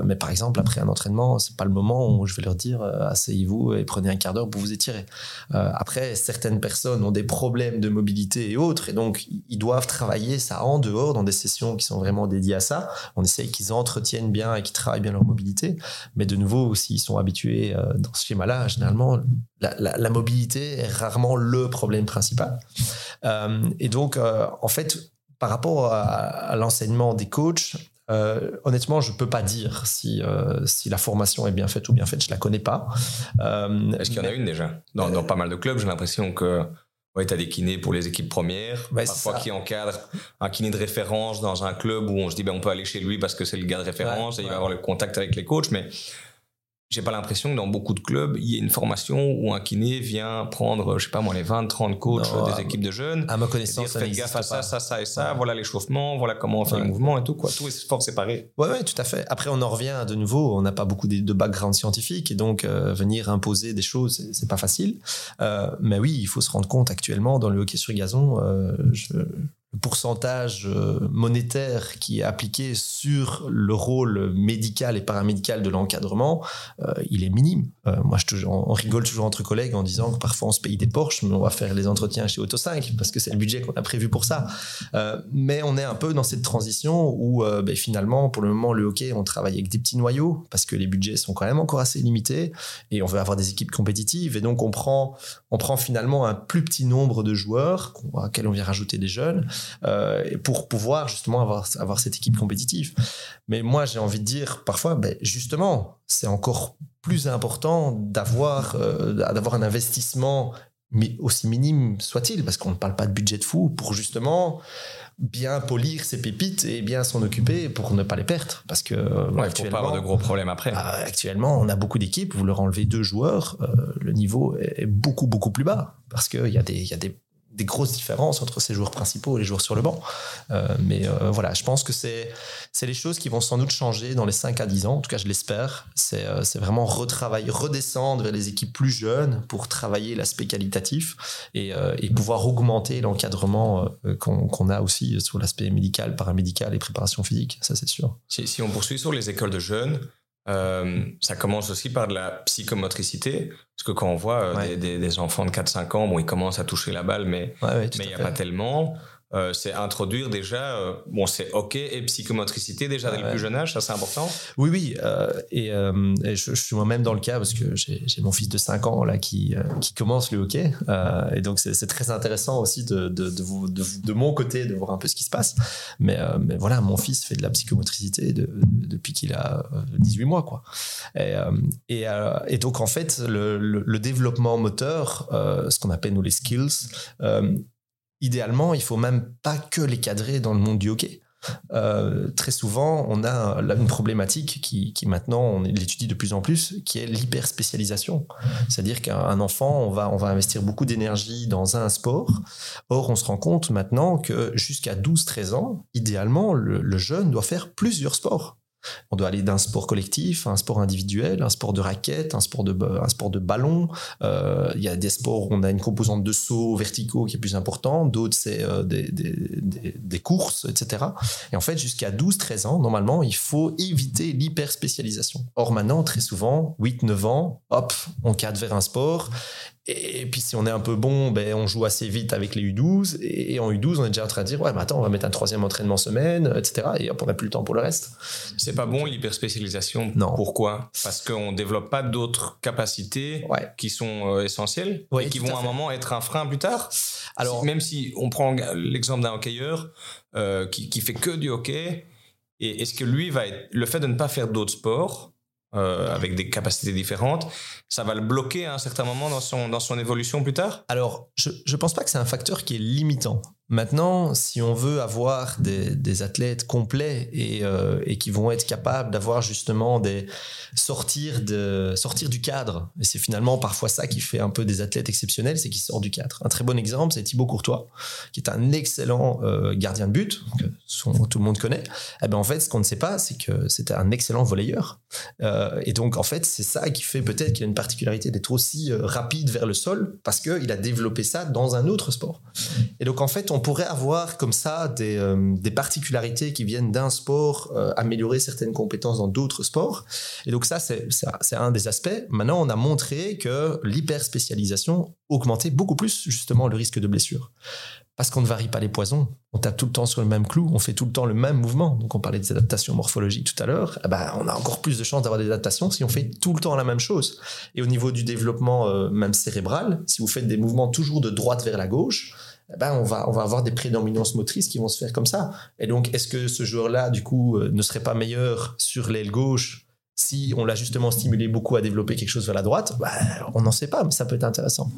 Mais par exemple, après un entraînement, c'est pas le moment où je vais leur dire asseyez-vous et prenez un quart d'heure pour vous étirer. Après, certaines personnes ont des problèmes de mobilité et autres, et donc ils doivent travailler ça en dehors dans des sessions qui sont vraiment dédiées à ça. On essaye qu'ils entretiennent bien et qu'ils travaillent bien leur mobilité. Mais de nouveau, s'ils sont habitués euh, dans ce schéma-là, généralement, la, la- la mobilité est rarement le problème principal. Euh, et donc, euh, en fait, par rapport à, à l'enseignement des coachs, euh, honnêtement, je peux pas dire si, euh, si la formation est bien faite ou bien faite. Je la connais pas. Euh, Est-ce qu'il y en a une déjà? Dans, dans pas mal de clubs, j'ai l'impression que ouais, tu as des kinés pour les équipes premières, c'est parfois qui encadrent un kiné de référence dans un club où on se dit ben, on peut aller chez lui parce que c'est le gars de référence Ouais, et il va avoir le contact avec les coachs, mais j'ai pas l'impression que dans beaucoup de clubs, il y ait une formation où un kiné vient prendre, je sais pas moi, les 20, 30 coachs des équipes de jeunes. À ma connaissance, ça faites gaffe à ça, ça, ça et ça, voilà l'échauffement, voilà comment on fait le mouvement et tout, quoi. Tout est fort séparé. Ouais, ouais, tout à fait. Après, on en revient de nouveau, on n'a pas beaucoup de, background scientifique et donc euh, venir imposer des choses, c'est pas facile. Euh, mais oui, il faut se rendre compte actuellement dans le hockey sur gazon, euh, je, le pourcentage euh, monétaire qui est appliqué sur le rôle médical et paramédical de l'encadrement, euh, il est minime. Euh, moi, on rigole toujours entre collègues en disant que parfois on se paye des Porsche, mais on va faire les entretiens chez Auto 5 parce que c'est le budget qu'on a prévu pour ça. mais on est un peu dans cette transition où ben, finalement, pour le moment, le hockey, on travaille avec des petits noyaux parce que les budgets sont quand même encore assez limités et on veut avoir des équipes compétitives et donc on prend, on prend finalement un plus petit nombre de joueurs à quels on vient rajouter des jeunes euh, pour pouvoir justement avoir, avoir cette équipe compétitive. Mais moi, j'ai envie de dire parfois, ben, justement, c'est encore plus important d'avoir euh, d'avoir un investissement mais aussi minime soit-il, parce qu'on ne parle pas de budget de fou, pour justement bien polir ses pépites et bien s'en occuper pour ne pas les perdre. Parce que ouais, actuellement, pas avoir de gros problèmes après. Actuellement, on a beaucoup d'équipes, vous leur enlevez deux joueurs, euh, le niveau est beaucoup, beaucoup plus bas. Parce qu'il y, a des, y a des des grosses différences entre ces joueurs principaux et les joueurs sur le banc. Euh, mais euh, voilà, je pense que c'est les choses qui vont sans doute changer dans les 5 à 10 ans. En tout cas, je l'espère. C'est euh, vraiment retravailler, redescendre vers les équipes plus jeunes pour travailler l'aspect qualitatif et, et, pouvoir augmenter l'encadrement qu'on a aussi sur l'aspect médical, paramédical et préparation physique. Ça, c'est sûr. Si, on poursuit sur les écoles de jeunes, euh, ça commence aussi par de la psychomotricité, parce que quand on voit euh, des, des, enfants de 4-5 ans, bon, ils commencent à toucher la balle, mais il n'y a pas tellement. Euh, c'est introduire déjà, euh, bon, c'est OK et psychomotricité déjà dès le plus jeune âge, ça c'est important. Oui, oui. Euh, et, je, suis moi-même dans le cas parce que j'ai mon fils de 5 ans là qui, qui commence le hockey. et donc c'est très intéressant aussi de, de, de, de, mon côté de voir un peu ce qui se passe. Mais, mais voilà, mon fils fait de la psychomotricité depuis qu'il a 18 mois. Quoi. Et, et, et donc en fait, le, le, le développement moteur, ce qu'on appelle nous les skills, idéalement, il faut même pas que les cadrer dans le monde du hockey. Euh, très souvent, on a une problématique qui, maintenant, on l'étudie de plus en plus, qui est l'hyperspécialisation. C'est-à-dire qu'un enfant, on va, on va investir beaucoup d'énergie dans un sport. Or, on se rend compte maintenant que jusqu'à 12-13 ans, idéalement, le, jeune doit faire plusieurs sports. On doit aller d'un sport collectif à un sport individuel, un sport de raquette, un sport de, un sport de ballon. Euh, il y a des sports où on a une composante de sauts verticaux qui est plus importante, d'autres c'est euh, des, des, courses, etc. Et en fait, jusqu'à 12-13 ans, normalement, il faut éviter l'hyperspécialisation. Or maintenant, très souvent, 8-9 ans, hop, on cadre vers un sport et puis si on est un peu bon, ben, on joue assez vite avec les U12. Et en U12, on est déjà en train de dire, ouais, mais attends, on va mettre un troisième entraînement semaine, etc. Et hop, on n'a plus le temps pour le reste. C'est pas bon l'hyperspécialisation? Non. Pourquoi? Parce qu'on développe pas d'autres capacités qui sont euh, essentielles et qui vont à, un moment être un frein plus tard? Alors, même si on prend l'exemple d'un hockeyeur euh, qui, qui fait que du hockey, et est-ce que lui va être le fait de ne pas faire d'autres sports euh, avec des capacités différentes, ça va le bloquer à un certain moment dans son, dans son évolution plus tard? Alors, je ne pense pas que c'est un facteur qui est limitant. Maintenant, si on veut avoir des, athlètes complets euh, et, qui vont être capables d'avoir justement des sortir de sortir du cadre, et c'est finalement parfois ça qui fait un peu des athlètes exceptionnels, c'est qu'ils sortent du cadre. Un très bon exemple, c'est Thibaut Courtois, qui est un excellent euh, gardien de but que tout le monde connaît. Eh ben en fait, ce qu'on ne sait pas, c'est que c'était un excellent volleyeur. Euh, et donc en fait, c'est ça qui fait peut-être qu'il a une particularité d'être aussi rapide vers le sol parce qu'il a développé ça dans un autre sport. Et donc en fait, on on pourrait avoir comme ça euh, des, particularités qui viennent d'un sport, euh, améliorer certaines compétences dans d'autres sports. Et donc ça, c'est un des aspects. Maintenant, on a montré que l'hyperspécialisation augmentait beaucoup plus justement le risque de blessure. Parce qu'on ne varie pas les poisons, on tape tout le temps sur le même clou, on fait tout le temps le même mouvement. Donc on parlait des adaptations morphologiques tout à l'heure. Eh ben, on a encore plus de chances d'avoir des adaptations si on fait tout le temps la même chose. Et au niveau du développement euh, même cérébral, si vous faites des mouvements toujours de droite vers la gauche, ben on va, avoir des prédominances motrices qui vont se faire comme ça. Et donc, est-ce que ce joueur-là, du coup, euh, ne serait pas meilleur sur l'aile gauche si on l'a justement stimulé beaucoup à développer quelque chose vers la droite? Ben, On n'en sait pas, mais ça peut être intéressant.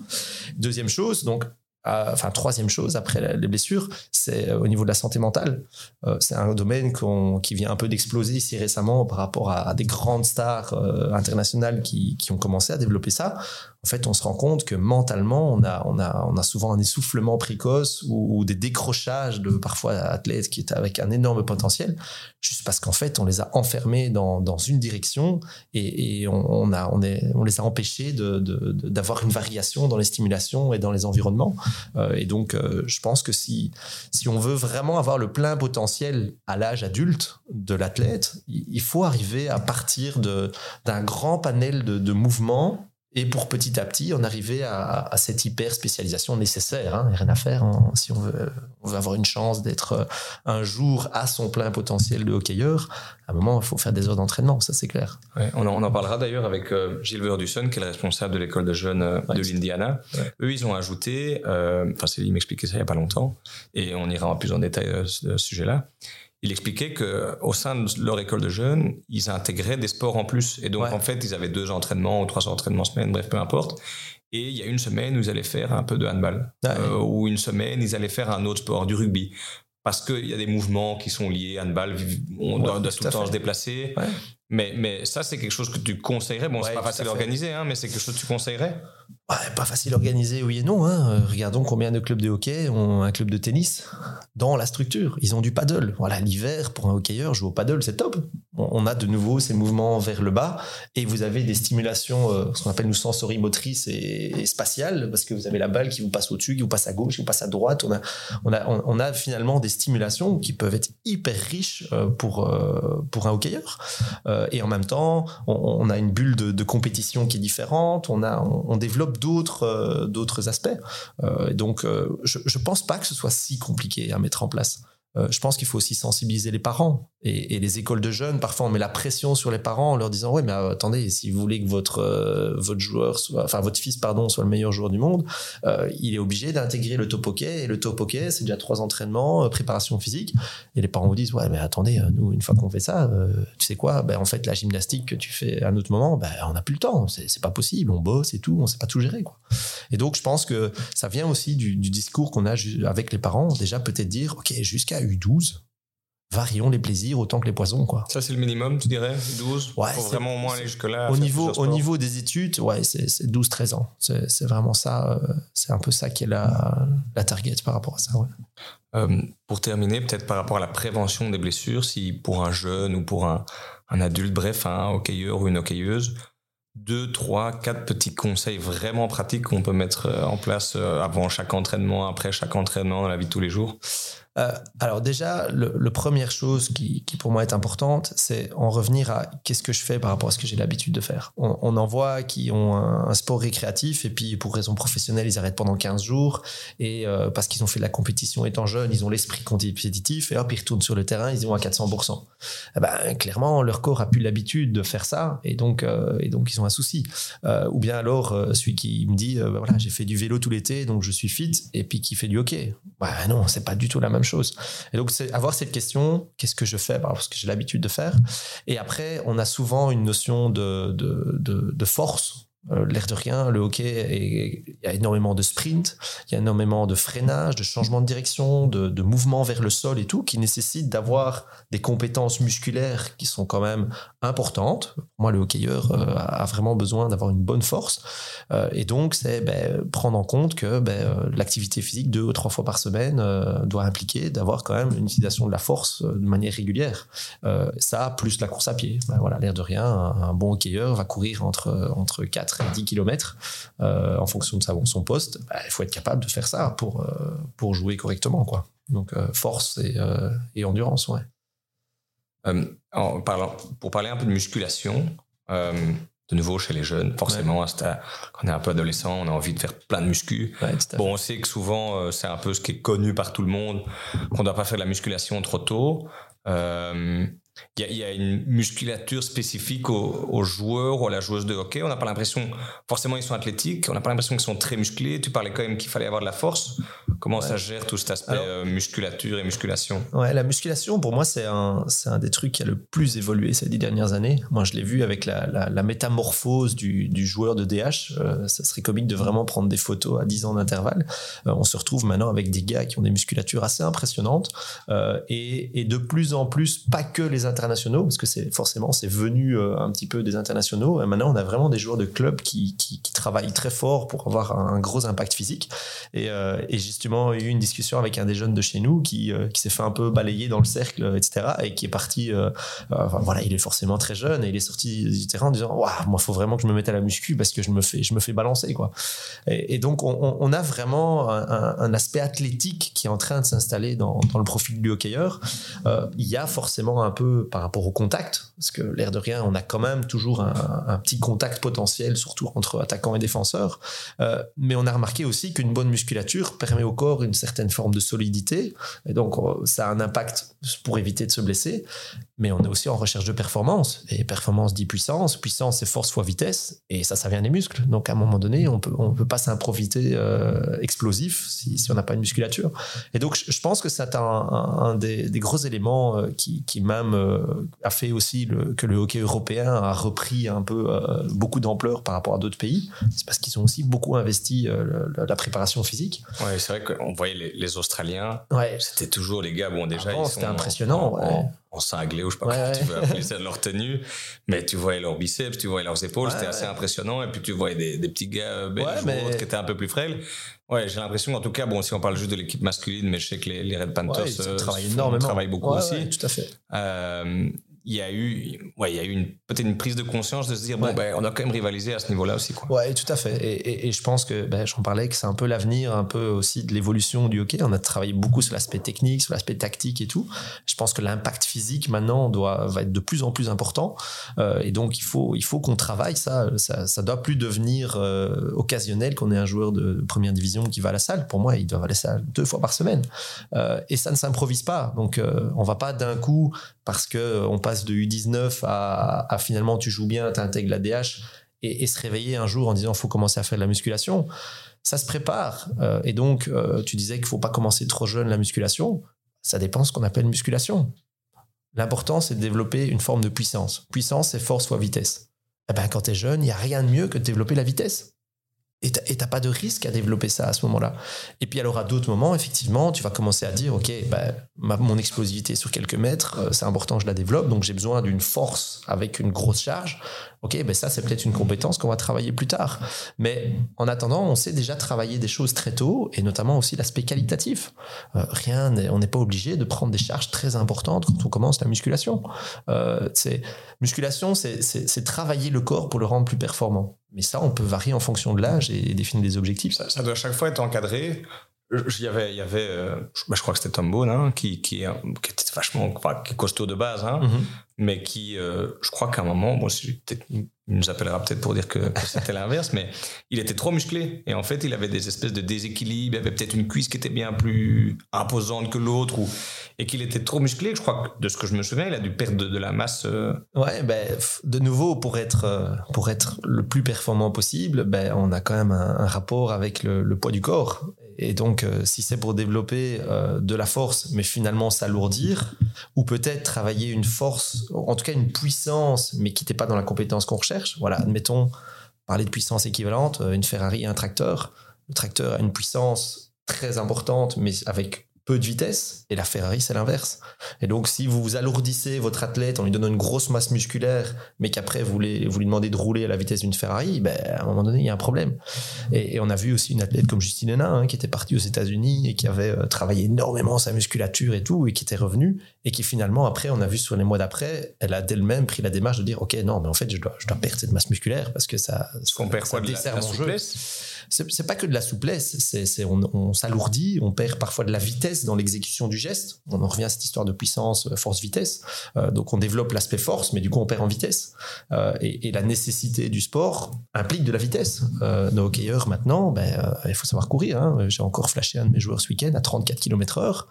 Deuxième chose, donc, enfin, troisième chose après les blessures, c'est euh, au niveau de la santé mentale. Euh, c'est un domaine qui vient un peu d'exploser ici récemment par rapport à, des grandes stars euh, internationales qui, ont commencé à développer ça en fait, on se rend compte que mentalement, on a, on a, on a souvent un essoufflement précoce ou, des décrochages de parfois athlètes qui étaient avec un énorme potentiel, juste parce qu'en fait, on les a enfermés dans, dans une direction et, on, a, on, est, on les a empêchés d'avoir de, de, une variation dans les stimulations et dans les environnements. Euh, et donc, euh, je pense que si, si on veut vraiment avoir le plein potentiel à l'âge adulte de l'athlète, il faut arriver à partir d'un grand panel de, de mouvements et pour petit à petit, on arrivait à, cette hyper spécialisation nécessaire. Hein, rien à faire hein, si on veut, on veut, avoir une chance d'être euh, un jour à son plein potentiel de hockeyeur. À un moment, il faut faire des heures d'entraînement, ça c'est clair. on, en, parlera d'ailleurs avec euh, Gilles Verdusson, qui est le responsable de l'école de jeunes euh, de l'Indiana. Eux, ils ont ajouté, enfin, c'est il m'expliquait ça il y a pas longtemps, et on ira en plus en détail à ce sujet-là il expliquait que au sein de leur école de jeunes, ils intégraient des sports en plus. Et donc, en fait, ils avaient deux entraînements ou trois entraînements semaine, bref, peu importe. Et il y a une semaine où ils allaient faire un peu de handball. Euh, ou une semaine, ils allaient faire un autre sport, du rugby. Parce qu'il y a des mouvements qui sont liés, handball, on doit, tout, le temps se déplacer. Mais, mais ça, c'est quelque chose que tu conseillerais. Bon, c'est pas facile à organiser, hein, mais c'est quelque chose que tu conseillerais pas facile à organiser, oui et non. Hein. Euh, regardons combien de clubs de hockey ont un club de tennis dans la structure. Ils ont du paddle. Voilà, l'hiver, pour un hockeyeur, jouer au paddle, c'est top. On a de nouveau ces mouvements vers le bas et vous avez des stimulations, euh, ce qu'on appelle nous sensorimotrices et, spatiales, parce que vous avez la balle qui vous passe au-dessus, qui vous passe à gauche, qui vous passe à droite. On a, on a, on a finalement des stimulations qui peuvent être hyper riches euh, pour, pour un hockeyeur. Et en même temps, on, a une bulle de, compétition qui est différente. On, a, on développe d'autres euh, d'autres aspects. Euh, donc, euh, je ne pense pas que ce soit si compliqué à mettre en place. je pense qu'il faut aussi sensibiliser les parents et, les écoles de jeunes, parfois on met la pression sur les parents en leur disant ouais mais euh, attendez si vous voulez que votre euh, votre joueur soit enfin votre fils pardon soit le meilleur joueur du monde, euh, il est obligé d'intégrer le top hockey et le top hockey c'est déjà trois entraînements, préparation physique. Et les parents vous disent ouais mais attendez nous une fois qu'on fait ça tu sais quoi ben en fait la gymnastique que tu fais à un autre moment ben on n'a plus le temps c'est pas possible on bosse et tout on sait pas tout gérer quoi. Et donc je pense que ça vient aussi du, du discours qu'on a avec les parents déjà peut-être dire ok jusqu'à U12 varions les plaisirs autant que les poisons. Quoi. Ça, c'est le minimum, tu dirais 12 ouais, faut vraiment au moins aller jusque-là. Au niveau, au niveau des études, ouais, c'est 12-13 ans. C'est vraiment ça. Euh, c'est un peu ça qui est la, la target par rapport à ça. Ouais. Euh, pour terminer, peut-être par rapport à la prévention des blessures, si pour un jeune ou pour un, un adulte, bref, un hockeyeur ou une hockeyeuse, deux, trois, quatre petits conseils vraiment pratiques qu'on peut mettre euh, en place avant chaque entraînement, après chaque entraînement, dans la vie de tous les jours euh, alors déjà, le, première chose qui, pour moi est importante, c'est en revenir à qu'est-ce que je fais par rapport à ce que j'ai l'habitude de faire. On, en voit qui ont un, sport récréatif et puis pour raison professionnelle, ils arrêtent pendant 15 jours et euh, parce qu'ils ont fait de la compétition étant jeunes, ils ont l'esprit compétitif et hop, ils retournent sur le terrain, ils y vont à 400%. Eh ben, clairement, leur corps a plus l'habitude de faire ça et donc, euh, ils ont un souci. ou bien alors, celui qui me dit, ben voilà, j'ai fait du vélo tout l'été, donc je suis fit et puis qui fait du hockey. Bah non, c'est pas du tout la même chose. Et donc, c'est avoir cette question, qu'est-ce que je fais Parce que j'ai l'habitude de faire? Et après, on a souvent une notion de, force euh, l'air de rien, le hockey, il y a énormément de sprint, il y a énormément de freinage, de changement de direction, de, de mouvement vers le sol et tout, qui nécessite d'avoir des compétences musculaires qui sont quand même importantes. Moi, le hockeyeur euh, a vraiment besoin d'avoir une bonne force. Euh, et donc, c'est ben, prendre en compte que ben, l'activité physique deux ou trois fois par semaine doit impliquer d'avoir quand même une utilisation de la force de manière régulière. ça, plus la course à pied. Ben, voilà, l'air de rien, un, bon hockeyeur va courir entre, entre 4 10 km euh, en fonction de son poste, bah, il faut être capable de faire ça pour, euh, pour jouer correctement. Quoi. Donc euh, force et, et, endurance, ouais. En parlant, pour parler un peu de musculation, de nouveau chez les jeunes, forcément, quand on est un peu adolescent, on a envie de faire plein de muscu. bon, on sait que souvent, c'est un peu ce qui est connu par tout le monde, qu'on ne doit pas faire de la musculation trop tôt. Il y, a une musculature spécifique aux, joueurs ou à la joueuse de hockey. On n'a pas l'impression, forcément, ils sont athlétiques. On n'a pas l'impression qu'ils sont très musclés. Tu parlais quand même qu'il fallait avoir de la force. Comment ça gère tout cet aspect euh, musculature et musculation? Ouais, la musculation, pour moi, c'est un, un des trucs qui a le plus évolué ces dix dernières années. Moi, je l'ai vu avec la, la, métamorphose du, du, joueur de DH. Euh, ça serait comique de vraiment prendre des photos à 10 ans d'intervalle. Euh, on se retrouve maintenant avec des gars qui ont des musculatures assez impressionnantes et, et de plus en plus, pas que les internationaux, parce que c'est forcément c'est venu euh, un petit peu des internationaux. Et maintenant, on a vraiment des joueurs de club qui, qui, travaillent très fort pour avoir un, gros impact physique. Et, euh, et, justement, il y a eu une discussion avec un des jeunes de chez nous qui, euh, qui s'est fait un peu balayer dans le cercle, etc. Et qui est parti. voilà, il est forcément très jeune et il est sorti du terrain en disant Waouh, moi, faut vraiment que je me mette à la muscu parce que je me fais, je me fais balancer, quoi. Et, donc, on, a vraiment un, un, aspect athlétique qui est en train de s'installer dans, dans le profil du hockeyeur. il y a forcément un peu par rapport au contact, parce que l'air de rien, on a quand même toujours un, petit contact potentiel, surtout entre attaquants et défenseurs. Euh, mais on a remarqué aussi qu'une bonne musculature permet au corps une certaine forme de solidité, et donc euh, ça a un impact pour éviter de se blesser. Mais on est aussi en recherche de performance, et performance dit puissance, puissance c'est force fois vitesse, et ça, ça vient des muscles. Donc à un moment donné, on peut, on peut pas s'improviser euh, explosif si, on n'a pas une musculature. Et donc je, pense que c'est un, des, gros éléments qui, qui même euh, a fait aussi le, que le hockey européen a repris un peu euh, beaucoup d'ampleur par rapport à d'autres pays. C'est parce qu'ils ont aussi beaucoup investi euh, la, préparation physique. Ouais, c'est vrai qu'on voyait les, Australiens. Ouais. C'était toujours les gars. Bon, déjà, c'était impressionnant. En, cinglé ou je sais pas comment tu veux appeler ça de leur tenue, mais tu voyais leurs biceps, tu voyais leurs épaules, c'était assez impressionnant. Et puis tu voyais des, petits gars belges mais... qui étaient un peu plus frêles. Ouais, j'ai l'impression, en tout cas, bon, si on parle juste de l'équipe masculine, mais je sais que les, les Red Panthers ouais, travaillent énormément, travaillent beaucoup aussi. tout à fait. Euh, il y a eu, ouais, il y a eu une, peut-être une prise de conscience de se dire, bon, ben, on a quand même rivalisé à ce niveau-là aussi. Quoi. Ouais, tout à fait. Et, et, je pense que, ben, j'en parlais, que c'est un peu l'avenir, un peu aussi de l'évolution du hockey. On a travaillé beaucoup sur l'aspect technique, sur l'aspect tactique et tout. Je pense que l'impact physique maintenant doit, va être de plus en plus important. Euh, et donc, il faut, il faut qu'on travaille ça. Ça, ça doit plus devenir euh, occasionnel qu'on ait un joueur de première division qui va à la salle. Pour moi, il doit aller à la salle deux fois par semaine. Euh, et ça ne s'improvise pas. Donc, on va pas d'un coup, parce que on de U19 à, finalement tu joues bien, tu intègres la DH et, se réveiller un jour en disant faut commencer à faire de la musculation, ça se prépare. Euh, et donc, euh, tu disais qu'il faut pas commencer trop jeune la musculation. Ça dépend ce qu'on appelle musculation. L'important, c'est de développer une forme de puissance. Puissance, c'est force fois vitesse. Eh ben, quand tu es jeune, il n'y a rien de mieux que de développer la vitesse. Et tu n'as pas de risque à développer ça à ce moment-là. Et puis alors à d'autres moments, effectivement, tu vas commencer à dire, OK, bah, mon explosivité sur quelques mètres, euh, c'est important, je la développe, donc j'ai besoin d'une force avec une grosse charge. OK, ben ça, c'est peut-être une compétence qu'on va travailler plus tard. Mais en attendant, on sait déjà travailler des choses très tôt, et notamment aussi l'aspect qualitatif. Euh, rien, on n'est pas obligé de prendre des charges très importantes quand on commence la musculation. Euh, musculation, c'est travailler le corps pour le rendre plus performant. Mais ça, on peut varier en fonction de l'âge et définir des objectifs. Ça, ça doit à chaque fois être encadré il y avait, il y avait euh, bah, je crois que c'était Tom Bone, hein, qui, qui, qui, était vachement qui est costaud de base, hein, mm-hmm. Mais qui, euh, je crois qu'à un moment, bon, il nous appellera peut-être pour dire que, c'était l'inverse, mais il était trop musclé. Et en fait, il avait des espèces de déséquilibres. Il avait peut-être une cuisse qui était bien plus imposante que l'autre, ou, et qu'il était trop musclé. Je crois que de ce que je me souviens, il a dû perdre de, la masse. Euh. Ouais, ben, de nouveau, pour être, euh, pour être le plus performant possible, ben, on a quand même un, rapport avec le, poids du corps. Et donc, euh, si c'est pour développer de la force, mais finalement s'alourdir, ou peut-être travailler une force, en tout cas une puissance, mais qui n'était pas dans la compétence qu'on recherche, voilà, admettons, parler de puissance équivalente, euh, une Ferrari et un tracteur. Le tracteur a une puissance très importante, mais avec peu de vitesse, et la Ferrari, c'est l'inverse. Et donc, si vous alourdissez votre athlète en lui donnant une grosse masse musculaire, mais qu'après, vous, lui demandez de rouler à la vitesse d'une Ferrari, ben, à un moment donné, il y a un problème. Et, on a vu aussi une athlète comme Justine Hénin, hein, qui était partie aux États-Unis et qui avait euh, travaillé énormément sa musculature et tout, et qui était revenue, et qui finalement, après, on a vu sur les mois d'après, elle a d'elle-même pris la démarche de dire, OK, non, mais en fait, je dois, je dois perdre cette masse musculaire parce que ça, ça, dessert mon jeu. C'est pas que de la souplesse, c'est on, s'alourdit, on perd parfois de la vitesse dans l'exécution du geste. On en revient à cette histoire de puissance, euh, force-vitesse. Euh, donc on développe l'aspect force, mais du coup on perd en vitesse. Euh, et, la nécessité du sport implique de la vitesse. Euh, nos hockeyeurs maintenant, ben, il faut savoir courir. Hein. J'ai encore flashé un de mes joueurs ce week-end à 34 km/h.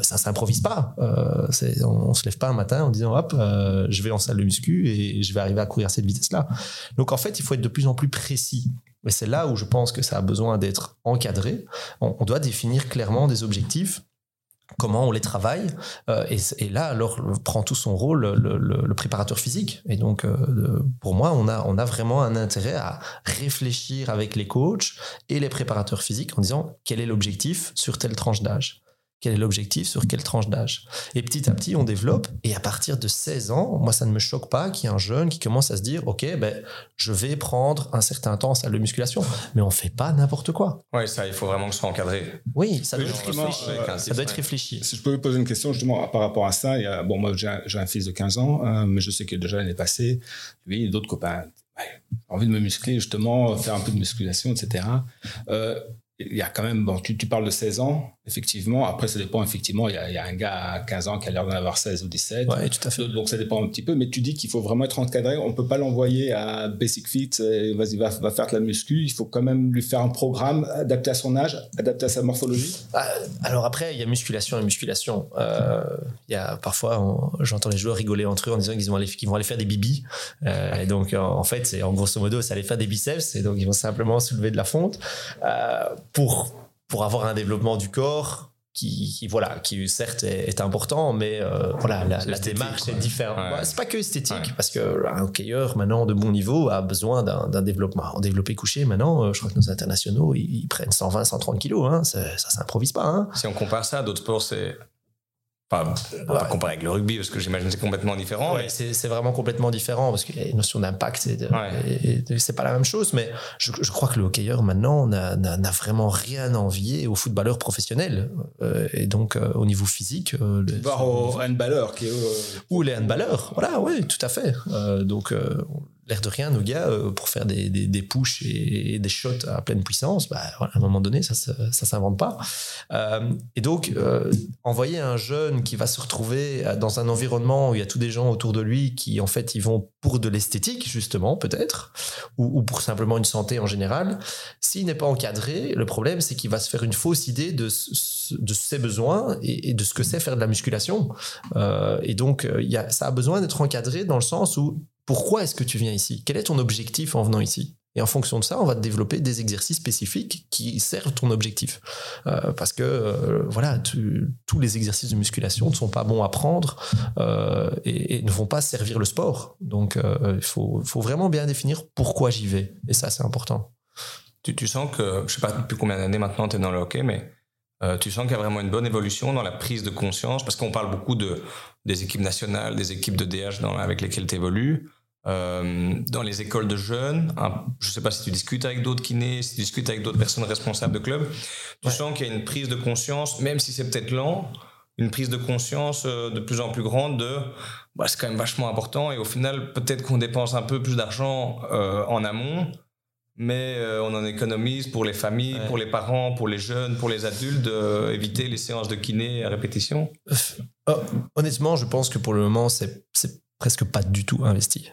ça s'improvise pas. on, on se lève pas un matin en disant hop, je vais en salle de muscu et je vais arriver à courir à cette vitesse-là. Donc en fait, il faut être de plus en plus précis. Et c'est là où je pense que ça a besoin d'être encadré. On, doit définir clairement des objectifs comment on les travaille. Euh, et, là, alors, prend tout son rôle le, préparateur physique. Et donc, euh, pour moi, on a, on a vraiment un intérêt à réfléchir avec les coachs et les préparateurs physiques en disant quel est l'objectif sur telle tranche d'âge? Quel est l'objectif, sur quelle tranche d'âge? Et petit à petit, on développe. Et à partir de 16 ans, moi, ça ne me choque pas qu'il y ait un jeune qui commence à se dire, OK, ben, je vais prendre un certain temps en salle de musculation. Mais on fait pas n'importe quoi. Oui, ça, il faut vraiment que ce soit encadré. Oui, ça doit, être, réfléchi. ça doit être réfléchi. Si je peux vous poser une question justement par rapport à ça, il y a, bon, moi, j'ai un, fils de 15 ans, euh, mais je sais que déjà l'année passée, lui, d'autres copains, envie de me muscler, justement, faire un peu de musculation, etc. Euh, il y a quand même, bon, tu, tu, parles de 16 ans, effectivement. Après, ça dépend, effectivement. Il y a, il y a un gars à 15 ans qui a l'air d'en avoir 16 ou 17. Ouais, tout à fait. Donc, ça dépend un petit peu. Mais tu dis qu'il faut vraiment être encadré. On peut pas l'envoyer à Basic Fit, vas-y, va, va, faire de la muscu. Il faut quand même lui faire un programme adapté à son âge, adapté à sa morphologie. Ah, alors après, il y a musculation et musculation. Euh, il y a parfois, j'entends les joueurs rigoler entre eux en disant qu'ils vont aller, qu'ils vont aller faire des bibis. Euh, et donc, en, fait, c'est en grosso modo, ça allait faire des biceps. Et donc, ils vont simplement soulever de la fonte. Euh, pour, pour avoir un développement du corps qui, voilà, qui certes est, important, mais euh, voilà, la, démarche est différente. c'est pas que esthétique, parce que un hockeyeur maintenant de bon niveau a besoin d'un développement. En développé couché, maintenant, euh, je crois que nos internationaux, ils, prennent 120, 130 kilos. Hein, ça, ça s'improvise pas. Hein. Si on compare ça à d'autres sports, c'est Enfin, on va comparer avec le rugby parce que j'imagine c'est complètement différent. C'est vraiment complètement différent parce qu'il y a une notion d'impact, c'est pas la même chose. Mais je, crois que le hockeyeur maintenant n'a vraiment rien à envier aux footballeurs professionnels euh, et donc euh, au niveau physique. Euh, Voir aux handballeurs qui ou les handballeurs. Voilà, oui, tout à fait. donc l'air de rien, nos gars, euh, pour faire des, des, des pushs et, des shots à pleine puissance, bah, à un moment donné, ça ne s'invente pas. Euh, et donc, euh, envoyer un jeune qui va se retrouver dans un environnement où il y a tous des gens autour de lui qui, en fait, ils vont pour de l'esthétique, justement, peut-être, ou, ou, pour simplement une santé en général, s'il n'est pas encadré, le problème, c'est qu'il va se faire une fausse idée de, de ses besoins et, de ce que c'est faire de la musculation. et donc, y a, ça a besoin d'être encadré dans le sens où pourquoi est-ce que tu viens ici? Quel est ton objectif en venant ici? Et en fonction de ça, on va développer des exercices spécifiques qui servent ton objectif. Euh, parce que, euh, voilà, tous les exercices de musculation ne sont pas bons à prendre euh, et, ne vont pas servir le sport. Donc, il faut, vraiment bien définir pourquoi j'y vais. Et ça, c'est important. Tu, sens que, je sais pas depuis combien d'années maintenant tu es dans le hockey, mais tu sens qu'il y a vraiment une bonne évolution dans la prise de conscience, parce qu'on parle beaucoup de, des équipes nationales, des équipes de DH avec lesquelles tu évolues. Euh, dans les écoles de jeunes, je ne sais pas si tu discutes avec d'autres kinés, si tu discutes avec d'autres personnes responsables de club, tu sens qu'il y a une prise de conscience, même si c'est peut-être lent, une prise de conscience euh, de plus en plus grande de bah, c'est quand même vachement important et au final peut-être qu'on dépense un peu plus d'argent euh, en amont mais on en économise pour les familles, pour les parents, pour les jeunes, pour les adultes, d'éviter les séances de kiné à répétition. Oh, Honnêtement, je pense que pour le moment, c'est presque pas du tout investi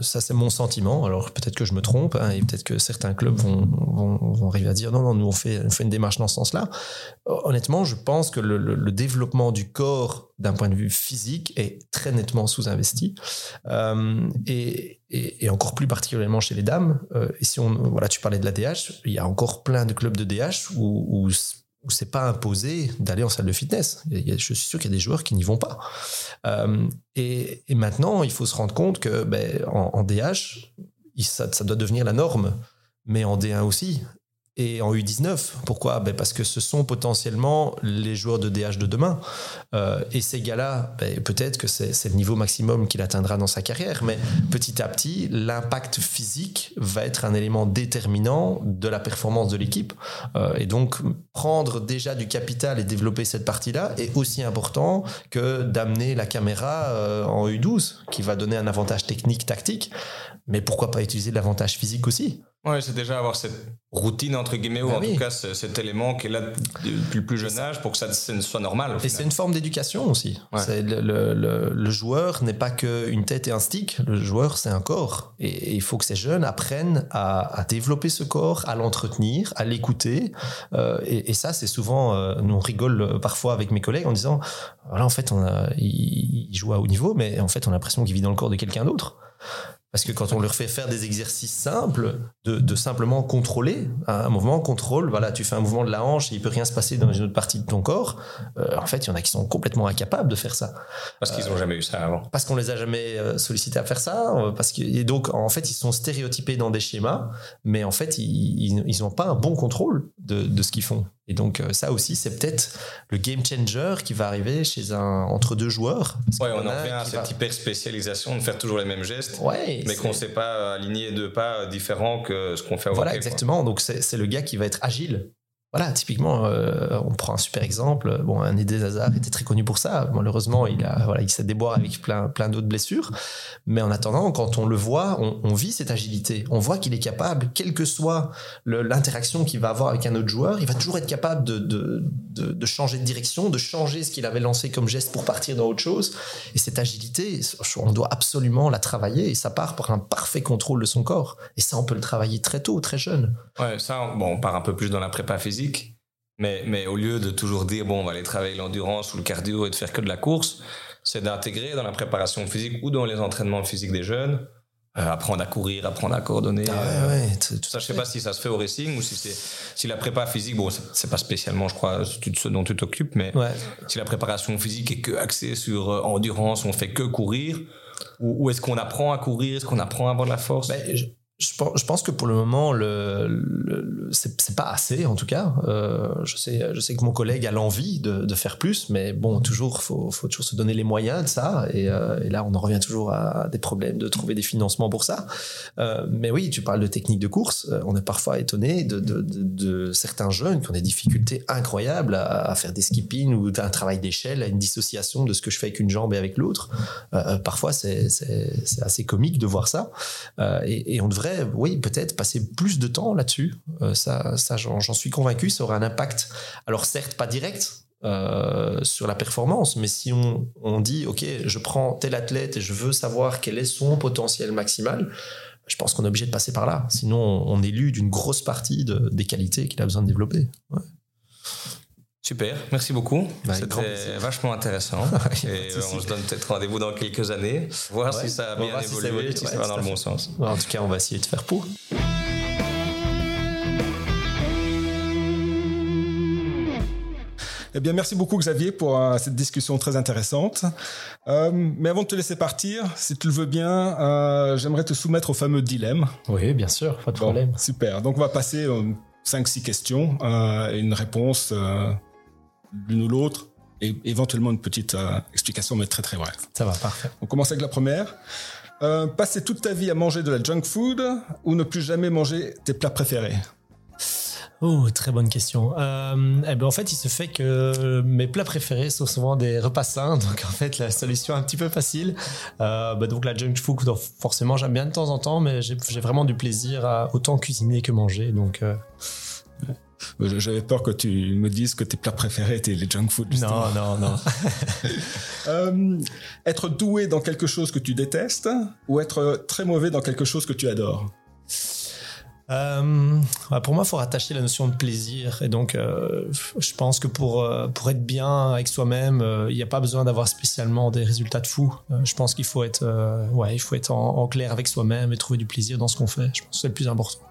ça, c'est mon sentiment. Alors, peut-être que je me trompe, hein, et peut-être que certains clubs vont, vont, arriver à dire non, non, nous, on fait, on fait une démarche dans ce sens-là. Honnêtement, je pense que le, développement du corps, d'un point de vue physique, est très nettement sous-investi. Euh, et, encore plus particulièrement chez les dames. Euh, et si on, voilà, tu parlais de la DH, il y a encore plein de clubs de DH où où c'est pas imposé d'aller en salle de fitness. je suis sûr qu'il y a des joueurs qui n'y vont pas. Euh, et, maintenant, il faut se rendre compte que ben, en, DH, ça, ça, doit devenir la norme, mais en D1 aussi et en U19. Pourquoi? Ben Parce que ce sont potentiellement les joueurs de DH de demain. Euh, et ces gars-là, ben peut-être que c'est le niveau maximum qu'il atteindra dans sa carrière, mais petit à petit, l'impact physique va être un élément déterminant de la performance de l'équipe. Euh, et donc, prendre déjà du capital et développer cette partie-là est aussi important que d'amener la caméra euh, en U12, qui va donner un avantage technique, tactique. Mais pourquoi pas utiliser l'avantage physique aussi? Ouais, c'est déjà avoir cette routine, entre guillemets, ou Ah en oui. tout cas ce- cet élément qui est là depuis le plus jeune âge pour que ça ça soit normal. Et c'est une forme d'éducation aussi. Ouais. Le, le- le- le joueur n'est pas qu'une tête et un stick, le joueur c'est un corps. Et, et il faut que ces jeunes apprennent à, à développer ce corps, à l'entretenir, à l'écouter. Euh, et, et ça, c'est souvent, euh, nous on rigole parfois avec mes collègues en disant, voilà, en fait, on a, il, il joue à haut niveau, mais en fait, on a l'impression qu'il vit dans le corps de quelqu'un d'autre. Parce que quand on leur fait faire des exercices simples, de, de simplement contrôler un mouvement, contrôle, voilà, tu fais un mouvement de la hanche et il peut rien se passer dans une autre partie de ton corps. euh, en fait, il y en a qui sont complètement incapables de faire ça Parce qu'ils n'ont jamais eu ça avant. parce qu'on les a jamais euh, sollicités à faire ça, euh, parce que et donc en fait ils sont stéréotypés dans des schémas, mais en fait ils ils, ils ont pas un bon contrôle de, de ce qu'ils font. Et donc ça aussi c'est peut-être le game changer qui va arriver chez un entre deux joueurs. Ouais, on en revient à cette va- hyper spécialisation de faire toujours les mêmes gestes, Ouais, mais qu'on ne sait pas aligner deux pas différents que ce qu'on fait au Voilà, quoi. exactement. Donc, c'est le gars qui va être agile. Voilà, typiquement, euh, on prend un super exemple. Bon, un Eden Hazard était très connu pour ça. Malheureusement, il a, voilà, il s'est déboire avec plein, plein d'autres blessures. Mais en attendant, quand on le voit, on, vit cette agilité. On voit qu'il est capable, quelle que soit l'interaction qu'il va avoir avec un autre joueur, il va toujours être capable de, de changer de direction, de changer ce qu'il avait lancé comme geste pour partir dans autre chose. Et cette agilité, on doit absolument la travailler. Et ça part par un parfait contrôle de son corps. Et ça, on peut le travailler très tôt, très jeune. Ouais, ça, bon, on part un peu plus dans la prépa physique, mais, mais au lieu de toujours dire, bon, on va aller travailler l'endurance ou le cardio et de faire que de la course, c'est d'intégrer dans la préparation physique ou dans les entraînements physiques des jeunes, euh, apprendre à courir, apprendre à coordonner. Ah euh, ouais, tout Ça, je sais pas si ça se fait au racing ou si c'est si la prépa physique, bon, c'est- pas spécialement, je crois, ce ce dont tu t'occupes, mais Ouais. si la préparation physique est que axée sur euh, endurance, on fait que courir, ou, ou est-ce qu'on apprend à courir, est-ce qu'on apprend à avoir de la force? Ben, je, je pense, que pour le moment, le, le- c'est pas assez en tout cas. Euh, je, sais, je sais que mon collègue a l'envie de, de faire plus, mais bon, toujours, faut, faut toujours se donner les moyens de ça. Et, euh, et là, on en revient toujours à des problèmes de trouver des financements pour ça. Euh, mais oui, tu parles de technique de course. On est parfois étonné de, de, de, de certains jeunes qui ont des difficultés incroyables à, à faire des skipping ou un travail d'échelle, à une dissociation de ce que je fais avec une jambe et avec l'autre. Parfois, c'est assez comique de voir ça. Et, et on devrait, oui, peut-être passer plus de temps là-dessus. Euh, ça, j'en suis convaincu, ça aura un impact. Alors certes, pas direct. euh, sur la performance, mais si on, dit ok, je prends tel athlète et je veux savoir quel est son potentiel maximal, je pense qu'on est obligé de passer par là. Sinon, on, élude d'une grosse partie de- des qualités qu'il a besoin de développer. Super, merci beaucoup. Bah, C'était vachement intéressant. Et euh, on se donne peut-être rendez-vous dans quelques années, voir Ouais, si ça a bien voir si ça évolué, évolue, si ouais, ça va dans le bon sens. En tout cas, on va essayer de faire pour. Eh bien, merci beaucoup Xavier pour euh, cette discussion très intéressante. Euh, mais avant de te laisser partir, si tu le veux bien, euh, j'aimerais te soumettre au fameux dilemme. Oui, bien sûr, pas de Bon, super. Donc, on va passer 5-6 questions euh, et une réponse euh, l'une ou l'autre et éventuellement une petite euh, explication, mais très très brève. Ça va, parfait. On commence avec la première. Euh, passer toute ta vie à manger de la junk food ou ne plus jamais manger tes plats préférés? Oh, très bonne question. Euh, eh ben, en fait, il se fait que mes plats préférés sont souvent des repas sains, donc en fait, la solution est un petit peu facile. Euh, bah, donc la junk food, forcément, j'aime bien de temps en temps, mais j'ai vraiment du plaisir à autant cuisiner que manger. Donc Euh, J'avais peur que tu me dises que tes plats préférés étaient les junk food. justement. non, non, non. Euh, être doué dans quelque chose que tu détestes ou être très mauvais dans quelque chose que tu adores? Euh, ouais, pour moi, il faut rattacher la notion de plaisir. Et donc, euh, je pense que pour, euh, pour être bien avec soi-même, euh, il n'y a pas besoin d'avoir spécialement des résultats de fou. Euh, je pense qu'il faut être, euh, ouais, il faut être en, en clair avec soi-même et trouver du plaisir dans ce qu'on fait. Je pense que c'est le plus important.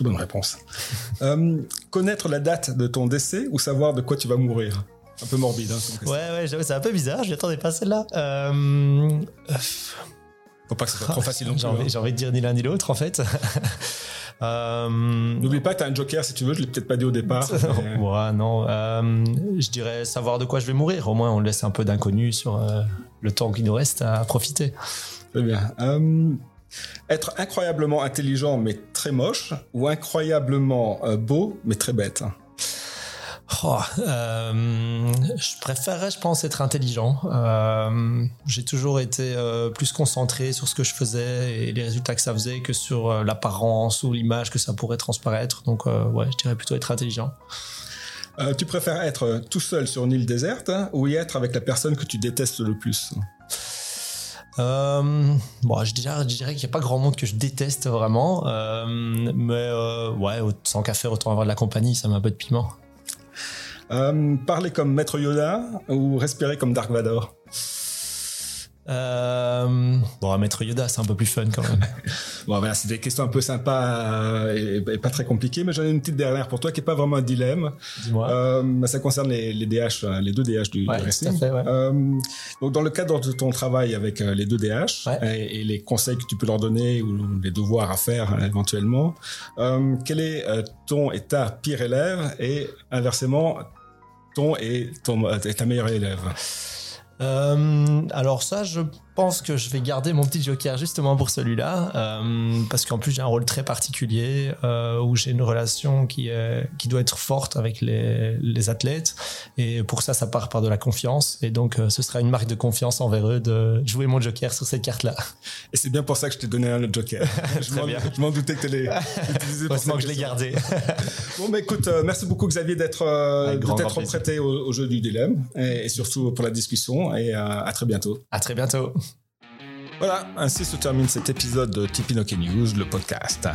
Une bonne réponse. Euh, connaître la date de ton décès ou savoir de quoi tu vas mourir Un peu morbide. Hein. Ouais, ouais, c'est un peu bizarre. Je m'attendais pas à celle-là. Euh, Faut pas que ce soit trop facile j'ai envie, hein. envie de dire ni l'un ni l'autre, en fait. euh, N'oublie pas que t'as un joker si tu veux, je l'ai peut-être pas dit au départ. mais- Ouais, non. euh, je dirais savoir de quoi je vais mourir. Au moins, on laisse un peu d'inconnu sur euh, le temps qui nous reste à profiter. Très bien. Être incroyablement intelligent mais très moche ou incroyablement euh, beau mais très bête Oh, euh, je préférerais, je pense, être intelligent. Euh, j'ai toujours été plus concentré sur ce que je faisais et les résultats que ça faisait que sur l'apparence ou l'image que ça pourrait transparaître. Donc, ouais, je dirais plutôt être intelligent. Tu préfères être tout seul sur une île déserte hein, ou y être avec la personne que tu détestes le plus? Euh, bon, je dirais, qu'il n'y a pas grand monde que je déteste vraiment, euh, mais euh, ouais, sans faire, autant avoir de la compagnie, ça met un peu de piment. Euh, Parler comme Maître Yoda ou respirer comme Dark Vador? Euh, bon, à Maître Yoda, c'est un peu plus fun quand même. Bon, voilà, c'est des questions un peu sympas euh, et, et pas très compliquées, mais j'en ai une petite dernière pour toi qui est pas vraiment un dilemme. Dis-moi. Euh, ça concerne les, les DH, les deux DH du, Ouais, du tout à wrestling. fait, ouais. Euh, donc, dans le cadre de ton travail avec les deux DH Ouais. et, et les conseils que tu peux leur donner ou les devoirs à faire éventuellement, quel est ton et ta pire élève et inversement ton et, ton, et ta meilleure élève? Euh, alors ça, je pense que je vais garder mon petit joker justement pour celui-là, euh, parce qu'en plus j'ai un rôle très particulier euh, où j'ai une relation qui est, qui doit être forte avec les, les athlètes, et pour ça, ça part par de la confiance, et donc euh, ce sera une marque de confiance envers eux de jouer mon joker sur cette carte-là. Et c'est bien pour ça que je t'ai donné un autre joker. je m'en- je doutais que tu allais l'utiliser pour Heureusement que je l'ai gardé. Bon, bah écoute, euh, merci beaucoup Xavier d'être euh, plaisir. prêté au, au jeu du dilemme et, et surtout pour la discussion et euh, à très bientôt. à très bientôt. Voilà, ainsi se termine cet épisode de Hockey News, le podcast.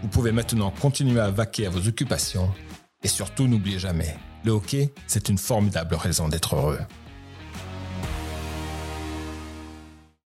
Vous pouvez maintenant continuer à vaquer à vos occupations et surtout n'oubliez jamais, le hockey, c'est une formidable raison d'être heureux.